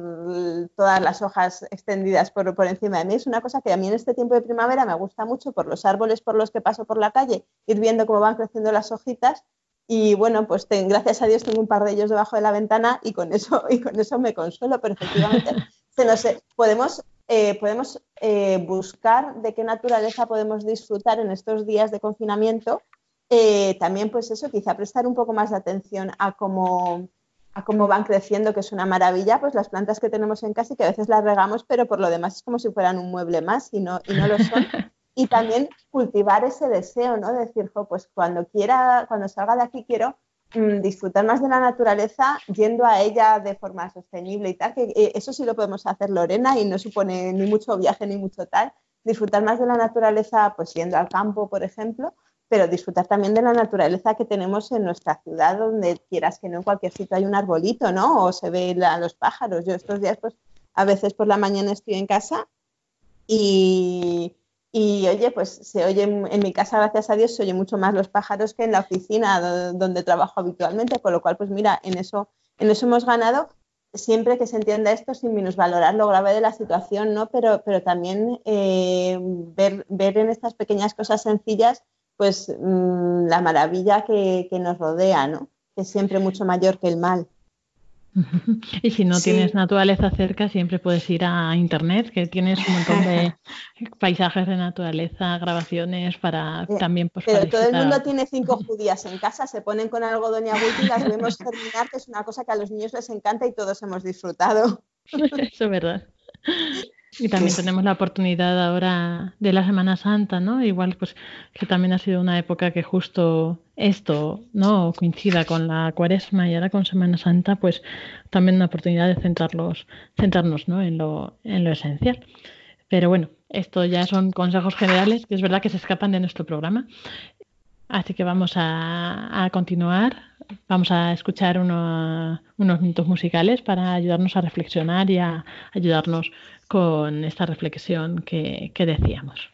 todas las hojas extendidas por, por, encima de mí. Es una cosa que a mí en este tiempo de primavera me gusta mucho por los árboles por los que paso por la calle, ir viendo cómo van creciendo las hojitas. Y bueno, pues gracias a Dios tengo un par de ellos debajo de la ventana y con eso, (laughs) y con eso me consuelo, pero efectivamente (laughs) se podemos, eh, podemos eh, buscar de qué naturaleza podemos disfrutar en estos días de confinamiento eh, también pues eso, quizá prestar un poco más de atención a cómo, a cómo van creciendo, que es una maravilla, pues las plantas que tenemos en casa y que a veces las regamos, pero por lo demás es como si fueran un mueble más y no, y no lo son. (laughs) Y también cultivar ese deseo, ¿no? De decir, pues cuando quiera, cuando salga de aquí quiero mm, disfrutar más de la naturaleza yendo a ella de forma sostenible y tal, que eh, eso sí lo podemos hacer Lorena y no supone ni mucho viaje ni mucho tal, disfrutar más de la naturaleza pues yendo al campo, por ejemplo, pero disfrutar también de la naturaleza que tenemos en nuestra ciudad, donde quieras que no, en cualquier sitio hay un arbolito, ¿no? O se ve a los pájaros. Yo estos días, pues, a veces por la mañana estoy en casa y, y oye, pues se oye en mi casa, gracias a Dios, se oye mucho más los pájaros que en la oficina donde trabajo habitualmente, con lo cual, pues mira, en eso, en eso hemos ganado siempre que se entienda esto sin minusvalorar lo grave de la situación, ¿no? Pero, pero también eh, ver, ver en estas pequeñas cosas sencillas pues mm, la maravilla que, nos rodea, ¿no? Que es siempre mucho mayor que el mal. (laughs) Y si no tienes naturaleza cerca, siempre puedes ir a internet, que tienes un montón de (laughs) paisajes de naturaleza, grabaciones para eh, también. Pues, Pero todo el mundo tiene cinco (laughs) judías en casa, se ponen con algodón y agüita y las vemos terminar, que es una cosa que a los niños les encanta y todos hemos disfrutado. Eso es verdad. Y también tenemos la oportunidad ahora de la Semana Santa, ¿no? Igual pues que también ha sido una época que justo esto, ¿no? coincida con la Cuaresma y ahora con Semana Santa, pues también una oportunidad de centrarlos, centrarnos, ¿no? En lo, en lo esencial. Pero bueno, esto ya son consejos generales que es verdad que se escapan de nuestro programa. Así que vamos a, a continuar. Vamos a escuchar unos minutos musicales para ayudarnos a reflexionar y a ayudarnos con esta reflexión que, que decíamos.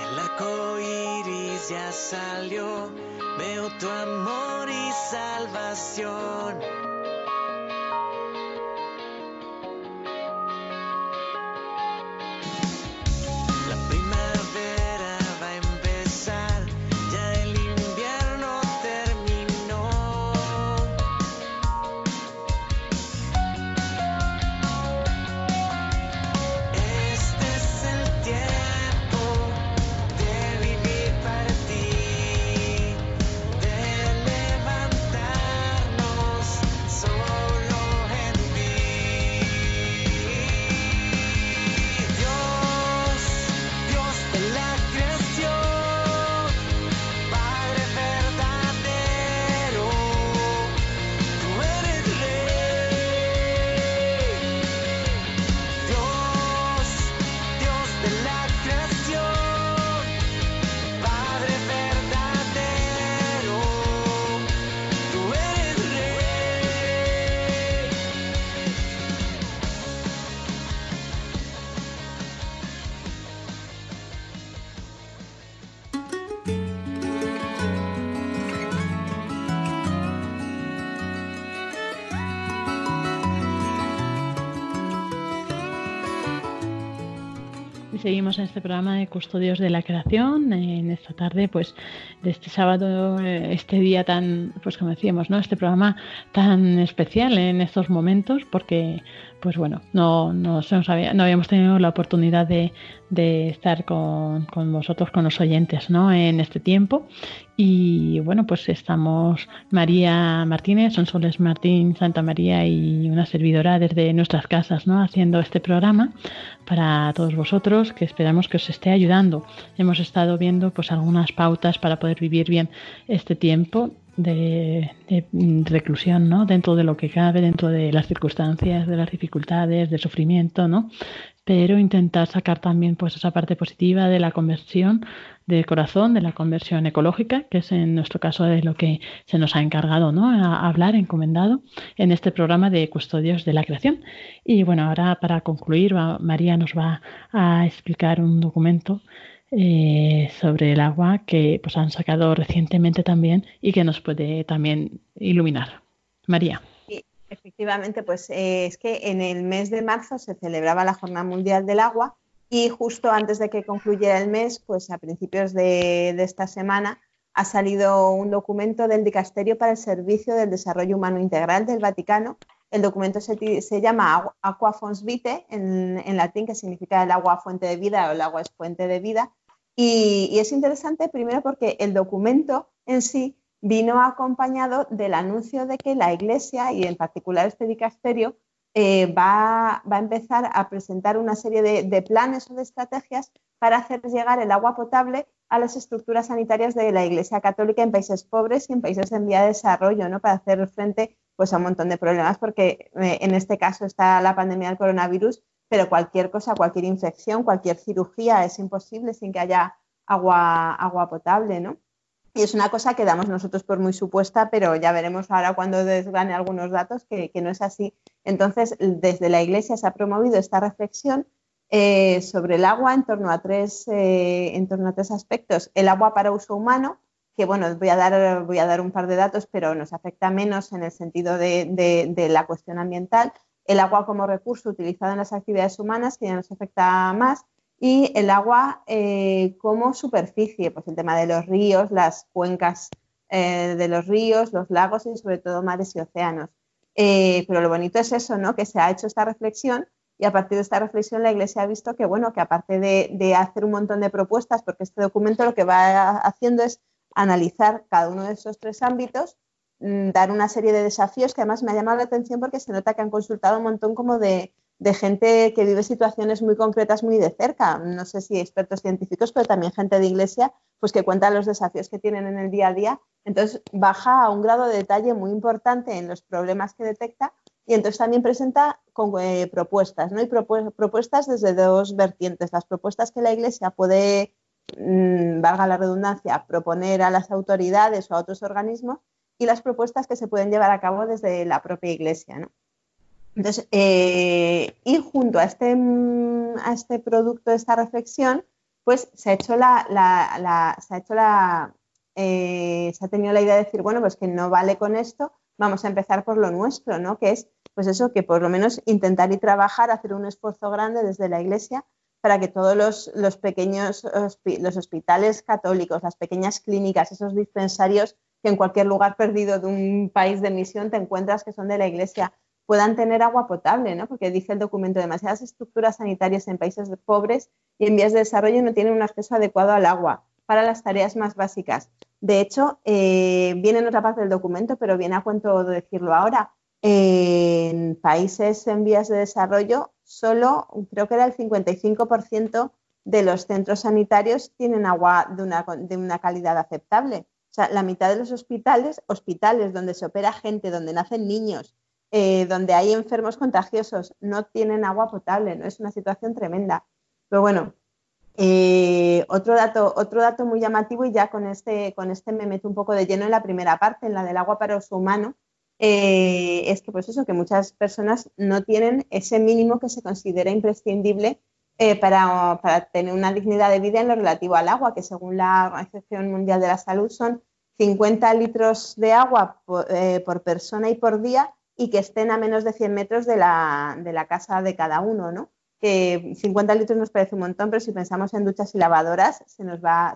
El iris ya salió, veo tu amor y salvación. Seguimos en este programa de Custodios de la Creación. En esta tarde, pues, de este sábado, eh, este día tan, pues como decíamos, ¿no? Este programa tan especial en estos momentos, porque pues bueno, no, no, no habíamos tenido la oportunidad de, estar con, vosotros, con los oyentes, ¿no? En este tiempo. Y bueno, pues estamos María Martínez, Sonsoles Martín, Santa María y una servidora desde nuestras casas, ¿no? Haciendo este programa para todos vosotros, que esperamos que os esté ayudando. Hemos estado viendo pues algunas pautas para poder vivir bien este tiempo de, reclusión, ¿no? Dentro de lo que cabe, dentro de las circunstancias, de las dificultades, del sufrimiento, ¿no? Pero intentar sacar también pues esa parte positiva de la conversión del corazón, de la conversión ecológica, que es en nuestro caso de lo que se nos ha encargado, ¿no? A hablar, encomendado en este programa de Custodios de la Creación. Y bueno, ahora para concluir, María nos va a explicar un documento eh, sobre el agua que pues, han sacado recientemente también y que nos puede también iluminar. María. Efectivamente, pues eh, es que en el mes de marzo se celebraba la Jornada Mundial del Agua y justo antes de que concluyera el mes, pues a principios de, esta semana, ha salido un documento del Dicasterio para el Servicio del Desarrollo Humano Integral del Vaticano. El documento se, llama Aqua Fons Vitae, en, latín, que significa el agua fuente de vida o el agua es fuente de vida. Y es interesante primero porque el documento en sí vino acompañado del anuncio de que la Iglesia, y en particular este dicasterio, eh, va, a empezar a presentar una serie de, planes o de estrategias para hacer llegar el agua potable a las estructuras sanitarias de la Iglesia Católica en países pobres y en países en vía de desarrollo, ¿no? para hacer frente pues, a un montón de problemas, porque eh, en este caso está la pandemia del coronavirus, pero cualquier cosa, cualquier infección, cualquier cirugía es imposible sin que haya agua, agua potable. ¿no? Y es una cosa que damos nosotros por muy supuesta, pero ya veremos ahora cuando desgane algunos datos que, no es así. Entonces, desde la Iglesia se ha promovido esta reflexión eh, sobre el agua en torno, a tres, eh, en torno a tres aspectos. El agua para uso humano, que bueno, voy a, dar, voy a dar un par de datos, pero nos afecta menos en el sentido de, de la cuestión ambiental. El agua como recurso utilizado en las actividades humanas, que ya nos afecta más y el agua eh, como superficie, pues el tema de los ríos, las cuencas eh, de los ríos, los lagos y sobre todo mares y océanos. Eh, pero lo bonito es eso, ¿no? Que se ha hecho esta reflexión y a partir de esta reflexión la Iglesia ha visto que, bueno, que aparte de, hacer un montón de propuestas, porque este documento lo que va haciendo es analizar cada uno de esos tres ámbitos, dar una serie de desafíos que además me ha llamado la atención porque se nota que han consultado un montón como de, de gente que vive situaciones muy concretas muy de cerca. No sé si expertos científicos, pero también gente de iglesia, pues que cuenta los desafíos que tienen en el día a día. Entonces baja a un grado de detalle muy importante en los problemas que detecta y entonces también presenta con, eh, propuestas, ¿no? Y propuestas desde dos vertientes. Las propuestas que la iglesia puede, mm, valga la redundancia, proponer a las autoridades o a otros organismos y las propuestas que se pueden llevar a cabo desde la propia iglesia, ¿no? Entonces, eh, y junto a este, mm, a este producto, esta reflexión, pues se ha hecho la, se ha hecho la, eh, se ha tenido la idea de decir, bueno, pues que no vale con esto, vamos a empezar por lo nuestro, ¿no? Que es, pues eso, que por lo menos intentar y trabajar, hacer un esfuerzo grande desde la Iglesia para que todos los, los pequeños los hospitales católicos, las pequeñas clínicas, esos dispensarios que en cualquier lugar perdido de un país de misión te encuentras que son de la Iglesia, puedan tener agua potable, ¿no? porque dice el documento, demasiadas estructuras sanitarias en países pobres y en vías de desarrollo no tienen un acceso adecuado al agua para las tareas más básicas. De hecho, eh, viene en otra parte del documento, pero viene a cuento de decirlo ahora. en países en vías de desarrollo, solo creo que era el 55% de los centros sanitarios tienen agua de una, de una calidad aceptable. Sea, la mitad de los hospitales, hospitales donde se opera gente, donde nacen niños, eh, donde hay enfermos contagiosos, no tienen agua potable, ¿no? Es una situación tremenda. Pero bueno, eh, otro, dato, otro dato muy llamativo, y ya con este, con este me meto un poco de lleno en la primera parte, en la del agua para uso humano, eh, es que pues eso, que muchas personas no tienen ese mínimo que se considera imprescindible para, para, tener una dignidad de vida en lo relativo al agua, que según la Organización Mundial de la Salud son 50 litros de agua por persona y por día y que estén a menos de 100 metros de la, casa de cada uno, ¿no? Que 50 litros nos parece un montón, pero si pensamos en duchas y lavadoras, se nos va,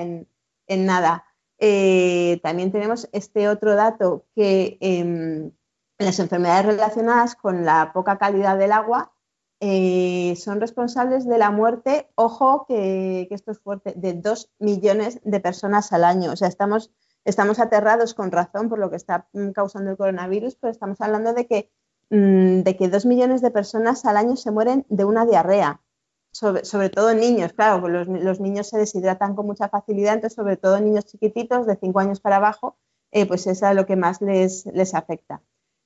en, nada. Eh, también tenemos este otro dato que em, las enfermedades relacionadas con la poca calidad del agua eh, son responsables de la muerte, ojo que, esto es fuerte, de 2 millones de personas al año. O sea, estamos estamos aterrados con razón por lo que está mm, causando el coronavirus, pero estamos hablando de que, mm, de que dos millones de personas al año se mueren de una diarrea, sobre, todo niños, claro, los, niños se deshidratan con mucha facilidad, entonces sobre todo niños chiquititos de cinco años para abajo, eh, pues es a lo que más les, les afecta.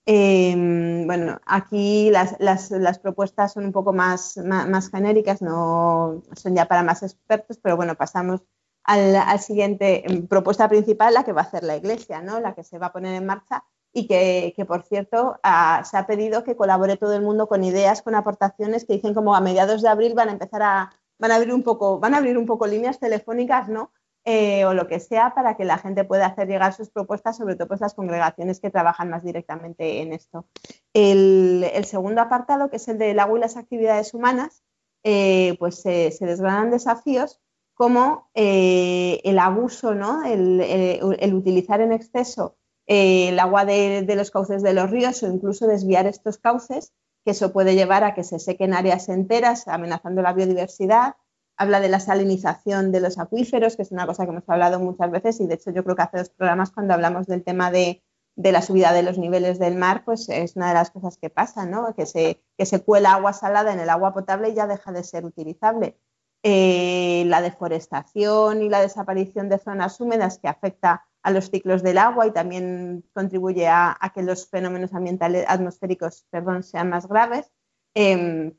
Em, bueno, aquí las, las, propuestas son un poco más, más, genéricas, no son ya para más expertos, pero bueno, pasamos al, siguiente mm, propuesta principal, la que va a hacer la Iglesia, ¿no? la que se va a poner en marcha y que, por cierto, se ha pedido que colabore todo el mundo con ideas, con aportaciones que dicen como a mediados de abril van a empezar a, van a abrir un poco, van a abrir un poco líneas telefónicas, ¿no? Eh, o lo que sea para que la gente pueda hacer llegar sus propuestas, sobre todo pues las congregaciones que trabajan más directamente en esto. El, segundo apartado, que es el del agua y las actividades humanas, eh, pues se desgranan desafíos como eh, el abuso, ¿no? el, utilizar en exceso el agua de, de, los cauces de los ríos o incluso desviar estos cauces, que eso puede llevar a que se sequen áreas enteras, amenazando la biodiversidad, habla de la salinización de los acuíferos, que es una cosa que hemos hablado muchas veces y de hecho yo creo que hace dos programas cuando hablamos del tema de, la subida de los niveles del mar, pues es una de las cosas que pasa, ¿no? que, se, que se cuela agua salada en el agua potable y ya deja de ser utilizable. Eh, la deforestación y la desaparición de zonas húmedas que afecta a los ciclos del agua y también contribuye a, que los fenómenos ambientales atmosféricos perdón, sean más graves. Em,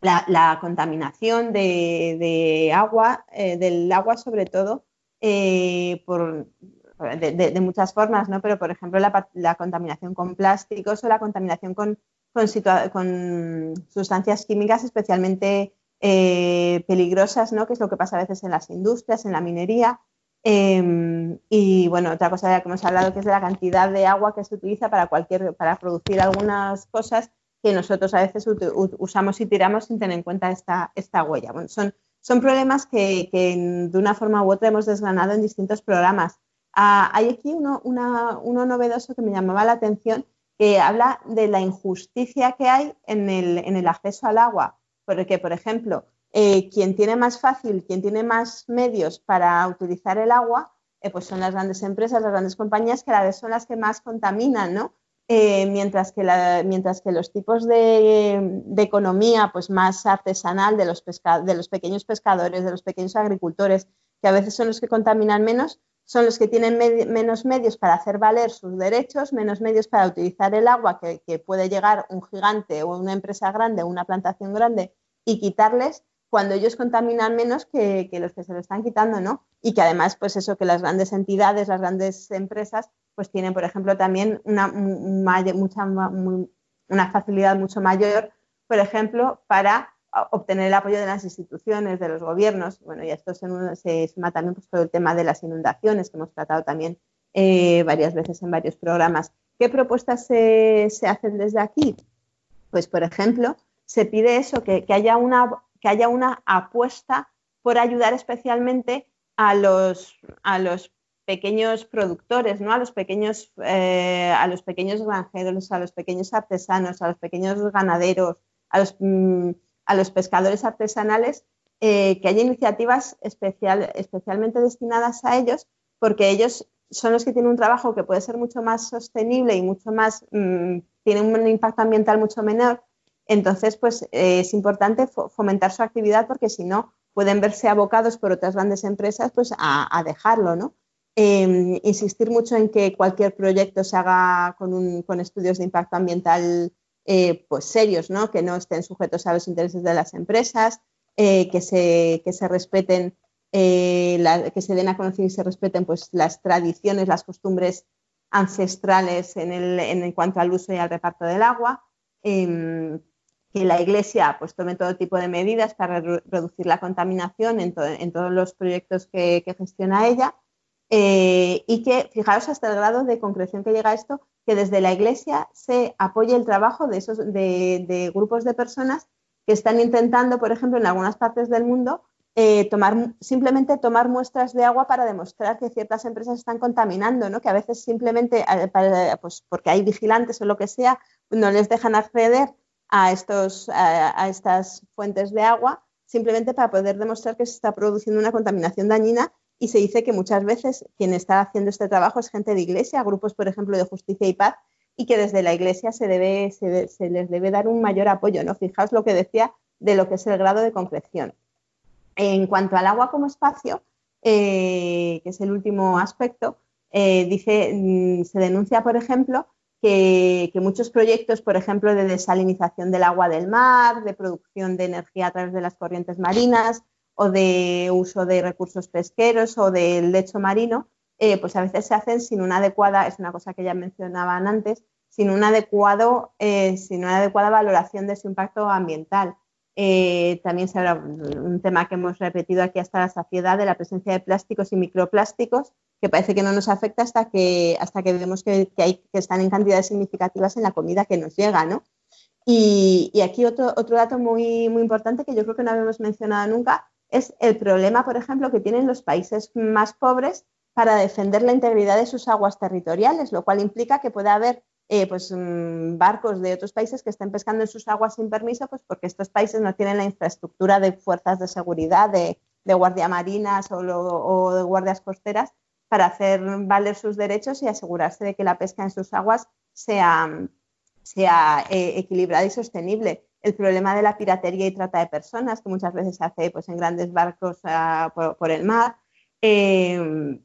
la, contaminación de, agua, eh, del agua sobre todo, eh, por, de, muchas formas, ¿no? pero por ejemplo la, contaminación con plásticos o la contaminación con, con, sustancias químicas especialmente eh, peligrosas, ¿no? que es lo que pasa a veces en las industrias, en la minería. Em, y bueno, otra cosa de la que hemos hablado que es de la cantidad de agua que se utiliza para, cualquier, para producir algunas cosas que nosotros a veces usamos y tiramos sin tener en cuenta esta, esta huella. Bueno, son, son problemas que, de una forma u otra hemos desgranado en distintos programas. Ah, hay aquí uno, uno, novedoso que me llamaba la atención, que habla de la injusticia que hay en el, en el acceso al agua. Porque, por ejemplo, eh, quien tiene más fácil, quien tiene más medios para utilizar el agua, eh, pues son las grandes empresas, las grandes compañías que a la son las que más contaminan, ¿no? Eh, mientras, que mientras que los tipos de, economía pues más artesanal de los, de los pequeños pescadores, de los pequeños agricultores, que a veces son los que contaminan menos, son los que tienen menos medios para hacer valer sus derechos, menos medios para utilizar el agua que, puede llegar un gigante o una empresa grande o una plantación grande y quitarles cuando ellos contaminan menos que, que, los que se lo están quitando, ¿no? Y que además, pues eso, que las grandes entidades, las grandes empresas, pues tienen, por ejemplo, también una, mucha, una facilidad mucho mayor, por ejemplo, para obtener el apoyo de las instituciones, de los gobiernos. Bueno, y esto se, suma también pues, todo el tema de las inundaciones, que hemos tratado también eh, varias veces en varios programas. ¿Qué propuestas se, hacen desde aquí? Pues, por ejemplo, se pide eso, que, haya una, que haya una apuesta por ayudar especialmente a los, a los pequeños productores, ¿no? a, los pequeños, eh, a los pequeños granjeros, a los pequeños artesanos, a los pequeños ganaderos, a los, mm, pescadores artesanales, eh, que haya iniciativas especial, especialmente destinadas a ellos, porque ellos son los que tienen un trabajo que puede ser mucho más sostenible y mucho más, mm, tiene un impacto ambiental mucho menor. Entonces, pues eh, es importante fomentar su actividad porque si no, pueden verse abocados por otras grandes empresas pues a, a dejarlo, ¿no? Em, insistir mucho en que cualquier proyecto se haga con, estudios de impacto ambiental eh, pues serios, ¿no? que no estén sujetos a los intereses de las empresas, eh, que, se, se, respeten, eh, que se den a conocer y se respeten pues, las tradiciones, las costumbres ancestrales en, el, en cuanto al uso y al reparto del agua, em, que la Iglesia pues, tome todo tipo de medidas para reducir la contaminación en, todos los proyectos que gestiona ella eh, y que, fijaros hasta el grado de concreción que llega esto, que desde la Iglesia se apoye el trabajo de, esos, de, grupos de personas que están intentando, por ejemplo, en algunas partes del mundo, eh, tomar, simplemente tomar muestras de agua para demostrar que ciertas empresas están contaminando, ¿no? que a veces simplemente, eh, pues porque hay vigilantes o lo que sea, no les dejan acceder a, estos, a estas fuentes de agua simplemente para poder demostrar que se está produciendo una contaminación dañina y se dice que muchas veces quien está haciendo este trabajo es gente de iglesia, grupos, por ejemplo, de justicia y paz, y que desde la iglesia se, debe, se, les debe dar un mayor apoyo. ¿no? Fijaos lo que decía de lo que es el grado de concreción. En cuanto al agua como espacio, eh, que es el último aspecto, eh, dice, mm, se denuncia, por ejemplo, que, que, muchos proyectos, por ejemplo, de desalinización del agua del mar, de producción de energía a través de las corrientes marinas, o de uso de recursos pesqueros o del lecho marino, eh, pues a veces se hacen sin una adecuada, es una cosa que ya mencionaban antes, sin, un adecuado, eh, sin una adecuada valoración de su impacto ambiental. Eh, también se habla un tema que hemos repetido aquí hasta la saciedad de la presencia de plásticos y microplásticos, que parece que no nos afecta hasta que, hasta que vemos que, hay, que están en cantidades significativas en la comida que nos llega, ¿no? Y, aquí otro, otro dato muy, muy importante que yo creo que no habíamos mencionado nunca es el problema, por ejemplo, que tienen los países más pobres para defender la integridad de sus aguas territoriales, lo cual implica que puede haber eh, pues, mm, barcos de otros países que estén pescando en sus aguas sin permiso, pues porque estos países no tienen la infraestructura de fuerzas de seguridad, de, guardia marinas o, de guardias costeras para hacer valer sus derechos y asegurarse de que la pesca en sus aguas sea, sea eh, equilibrada y sostenible. El problema de la piratería y trata de personas, que muchas veces se hace pues, en grandes barcos ah, por, el mar, eh,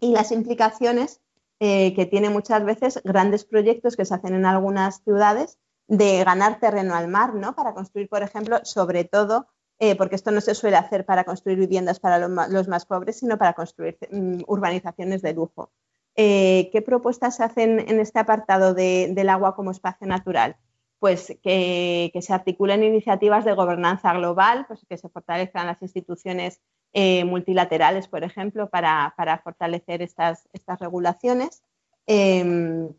y las implicaciones eh, que tiene muchas veces grandes proyectos que se hacen en algunas ciudades de ganar terreno al mar, ¿no? Para construir, por ejemplo, sobre todo, eh, porque esto no se suele hacer para construir viviendas para los más pobres, sino para construir mm, urbanizaciones de lujo. Eh, ¿Qué propuestas se hacen en este apartado del agua como espacio natural? Pues que, se articulen iniciativas de gobernanza global, pues que se fortalezcan las instituciones eh, multilaterales, por ejemplo, para, fortalecer estas, estas regulaciones. Em,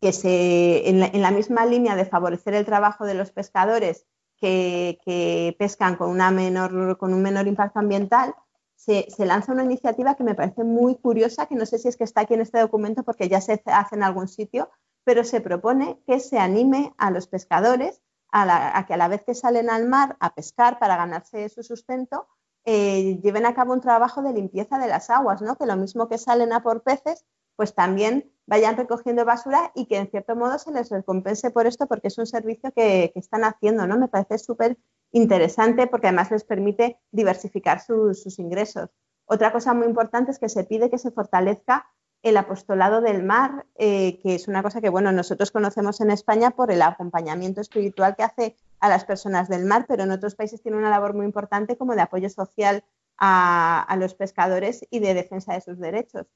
que se, en, la, misma línea de favorecer el trabajo de los pescadores que, pescan con, una menor, con un menor impacto ambiental, se, lanza una iniciativa que me parece muy curiosa, que no sé si es que está aquí en este documento porque ya se hace en algún sitio, pero se propone que se anime a los pescadores a, que a la vez que salen al mar a pescar para ganarse su sustento, eh, lleven a cabo un trabajo de limpieza de las aguas, ¿no? que lo mismo que salen a por peces, pues también vayan recogiendo basura y que en cierto modo se les recompense por esto porque es un servicio que, están haciendo, ¿no? Me parece súper interesante porque además les permite diversificar sus ingresos. Otra cosa muy importante es que se pide que se fortalezca el apostolado del mar, eh, que es una cosa que bueno, nosotros conocemos en España por el acompañamiento espiritual que hace a las personas del mar, pero en otros países tiene una labor muy importante como de apoyo social a, los pescadores y de defensa de sus derechos.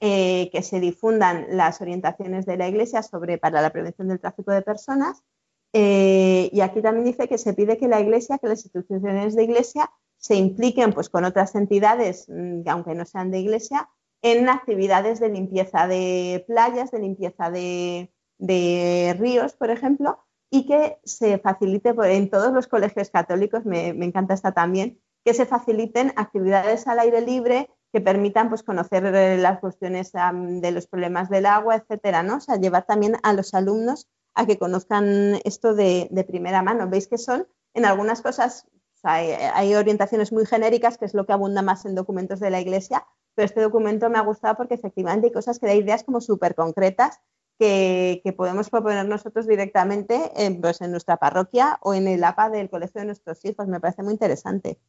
Eh, que se difundan las orientaciones de la Iglesia sobre para la prevención del tráfico de personas. Eh, y aquí también dice que se pide que la Iglesia, que las instituciones de Iglesia se impliquen pues, con otras entidades, mm, aunque no sean de Iglesia, en actividades de limpieza de playas, de limpieza de, ríos, por ejemplo, y que se facilite en todos los colegios católicos, me, encanta esta también, que se faciliten actividades al aire libre que permitan pues, conocer eh, las cuestiones de los problemas del agua, etcétera, ¿no? O sea, llevar también a los alumnos a que conozcan esto de, primera mano. Veis que son en algunas cosas, hay, orientaciones muy genéricas, que es lo que abunda más en documentos de la Iglesia, pero este documento me ha gustado porque efectivamente hay cosas que da ideas como súper concretas que, podemos proponer nosotros directamente en, pues, en nuestra parroquia o en el APA del colegio de nuestros hijos. Me parece muy interesante.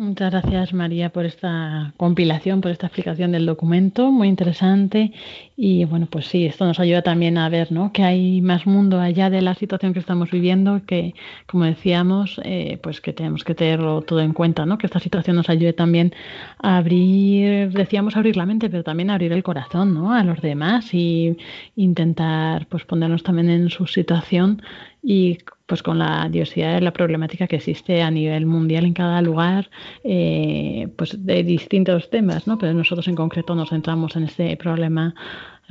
Muchas gracias María por esta compilación, por esta explicación del documento, muy interesante. Y bueno, pues sí, esto nos ayuda también a ver ¿no? que hay más mundo allá de la situación que estamos viviendo, que como decíamos, eh, pues que tenemos que tenerlo todo en cuenta, ¿no? que esta situación nos ayude también a abrir, decíamos abrir la mente, pero también abrir el corazón ¿no? a los demás y intentar pues ponernos también en su situación y pues con la diversidad de la problemática que existe a nivel mundial en cada lugar, eh, pues de distintos temas, ¿no? Pero nosotros en concreto nos centramos en este problema,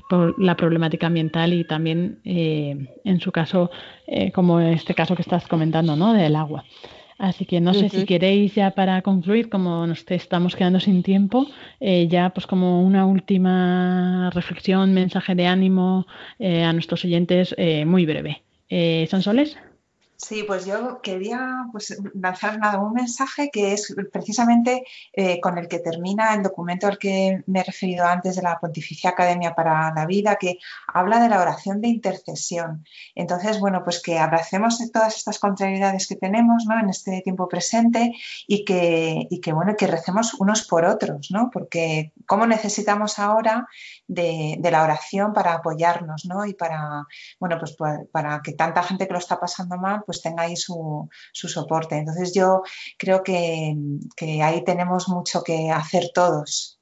por la problemática ambiental y también eh, en su caso, eh, como este caso que estás comentando, ¿no? Del agua. Así que no sé si queréis ya para concluir, como nos estamos quedando sin tiempo, ya pues como una última reflexión, mensaje de ánimo a nuestros oyentes muy breve. ¿Sonsoles? Sí, pues yo quería pues, lanzar un mensaje que es precisamente eh, con el que termina el documento al que me he referido antes de la Pontificia Academia para la Vida, que habla de la oración de intercesión. Entonces, bueno, pues que abracemos todas estas contrariedades que tenemos ¿no? en este tiempo presente y que, y que, bueno, que recemos unos por otros, ¿no? Porque cómo necesitamos ahora de, la oración para apoyarnos, ¿no? Y para, bueno, pues para que tanta gente que lo está pasando mal, pues tenga ahí su, soporte. Entonces yo creo que, ahí tenemos mucho que hacer todos.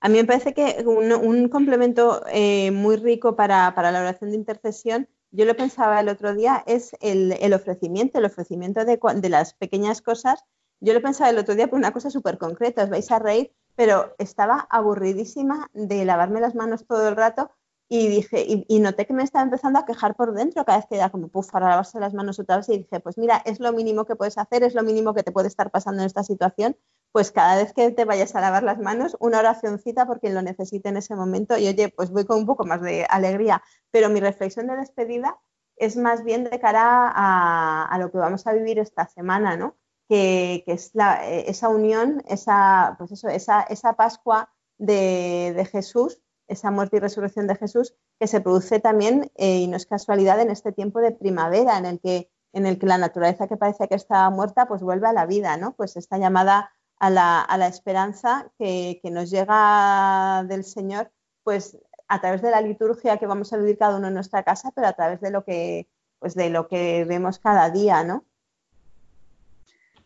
A mí me parece que un, complemento eh, muy rico para, la oración de intercesión yo lo pensaba el otro día, es el, ofrecimiento, el ofrecimiento de, de, las pequeñas cosas. Yo lo pensaba el otro día por una cosa súper concreta, os vais a reír, pero estaba aburridísima de lavarme las manos todo el rato y dije, y, noté que me estaba empezando a quejar por dentro cada vez que era como, puff, para lavarse las manos otra vez y dije, pues mira, es lo mínimo que puedes hacer, es lo mínimo que te puede estar pasando en esta situación, pues cada vez que te vayas a lavar las manos, una oracióncita por quien lo necesite en ese momento y oye, pues voy con un poco más de alegría, pero mi reflexión de despedida es más bien de cara a, lo que vamos a vivir esta semana, ¿no? Que, es eh, esa unión, esa, pues eso, esa, esa Pascua de, de Jesús esa muerte y resurrección de Jesús que se produce también, eh, y no es casualidad, en este tiempo de primavera, en el que, en el que la naturaleza que parece que está muerta, pues vuelve a la vida, ¿no? Pues esta llamada a la, esperanza que, nos llega del Señor, pues a través de la liturgia que vamos a vivir cada uno en nuestra casa, pero a través de lo que, pues de lo que vemos cada día, ¿no?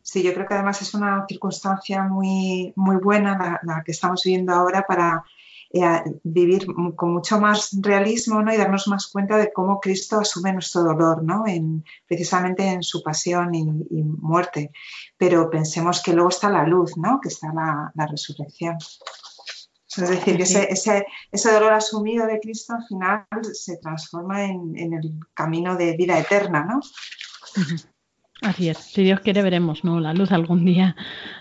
Sí, yo creo que además es una circunstancia muy, muy buena la que estamos viviendo ahora para eh, vivir con mucho más realismo ¿no? y darnos más cuenta de cómo Cristo asume nuestro dolor, ¿no? en, precisamente en su pasión y, muerte. Pero pensemos que luego está la luz, ¿no? que está la, resurrección. Es decir, que ese, ese, ese, dolor asumido de Cristo al final se transforma en, en el camino de vida eterna, ¿no? Así es, si Dios quiere veremos ¿no? la luz algún día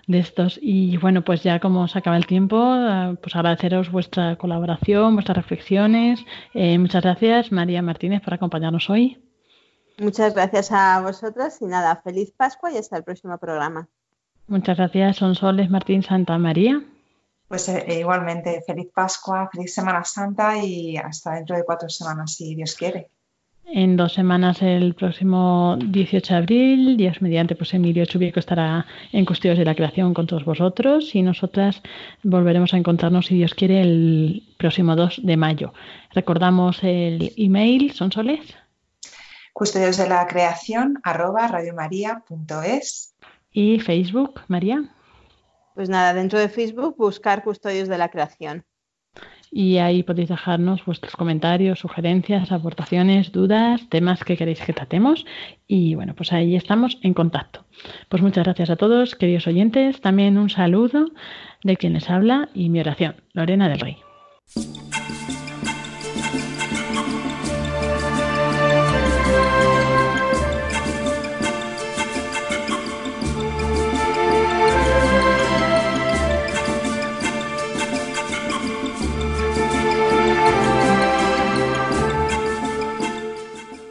de estos. Y bueno, pues ya como se acaba el tiempo, eh, pues agradeceros vuestra colaboración, vuestras reflexiones. Eh, muchas gracias María Martínez por acompañarnos hoy. Muchas gracias a vosotras y nada, feliz Pascua y hasta el próximo programa. Muchas gracias, Son Soles Martín Santa María. Pues eh, igualmente, feliz Pascua, feliz Semana Santa y hasta dentro de cuatro semanas, si Dios quiere. En dos semanas, el próximo 18 de abril, Dios mediante, pues Emilio Chubieco estará en Custodios de la Creación con todos vosotros y nosotras volveremos a encontrarnos, si Dios quiere, el próximo 2 de mayo. Recordamos el email, ¿son soles? Custodios de la Creación, arroba radiomaria.es. ¿Y Facebook, María? Pues nada, dentro de Facebook buscar Custodios de la Creación y ahí podéis dejarnos vuestros comentarios, sugerencias, aportaciones, dudas, temas que queréis que tratemos y bueno, pues ahí estamos en contacto. Pues muchas gracias a todos, queridos oyentes, también un saludo de quien les habla y mi oración, Lorena del Rey.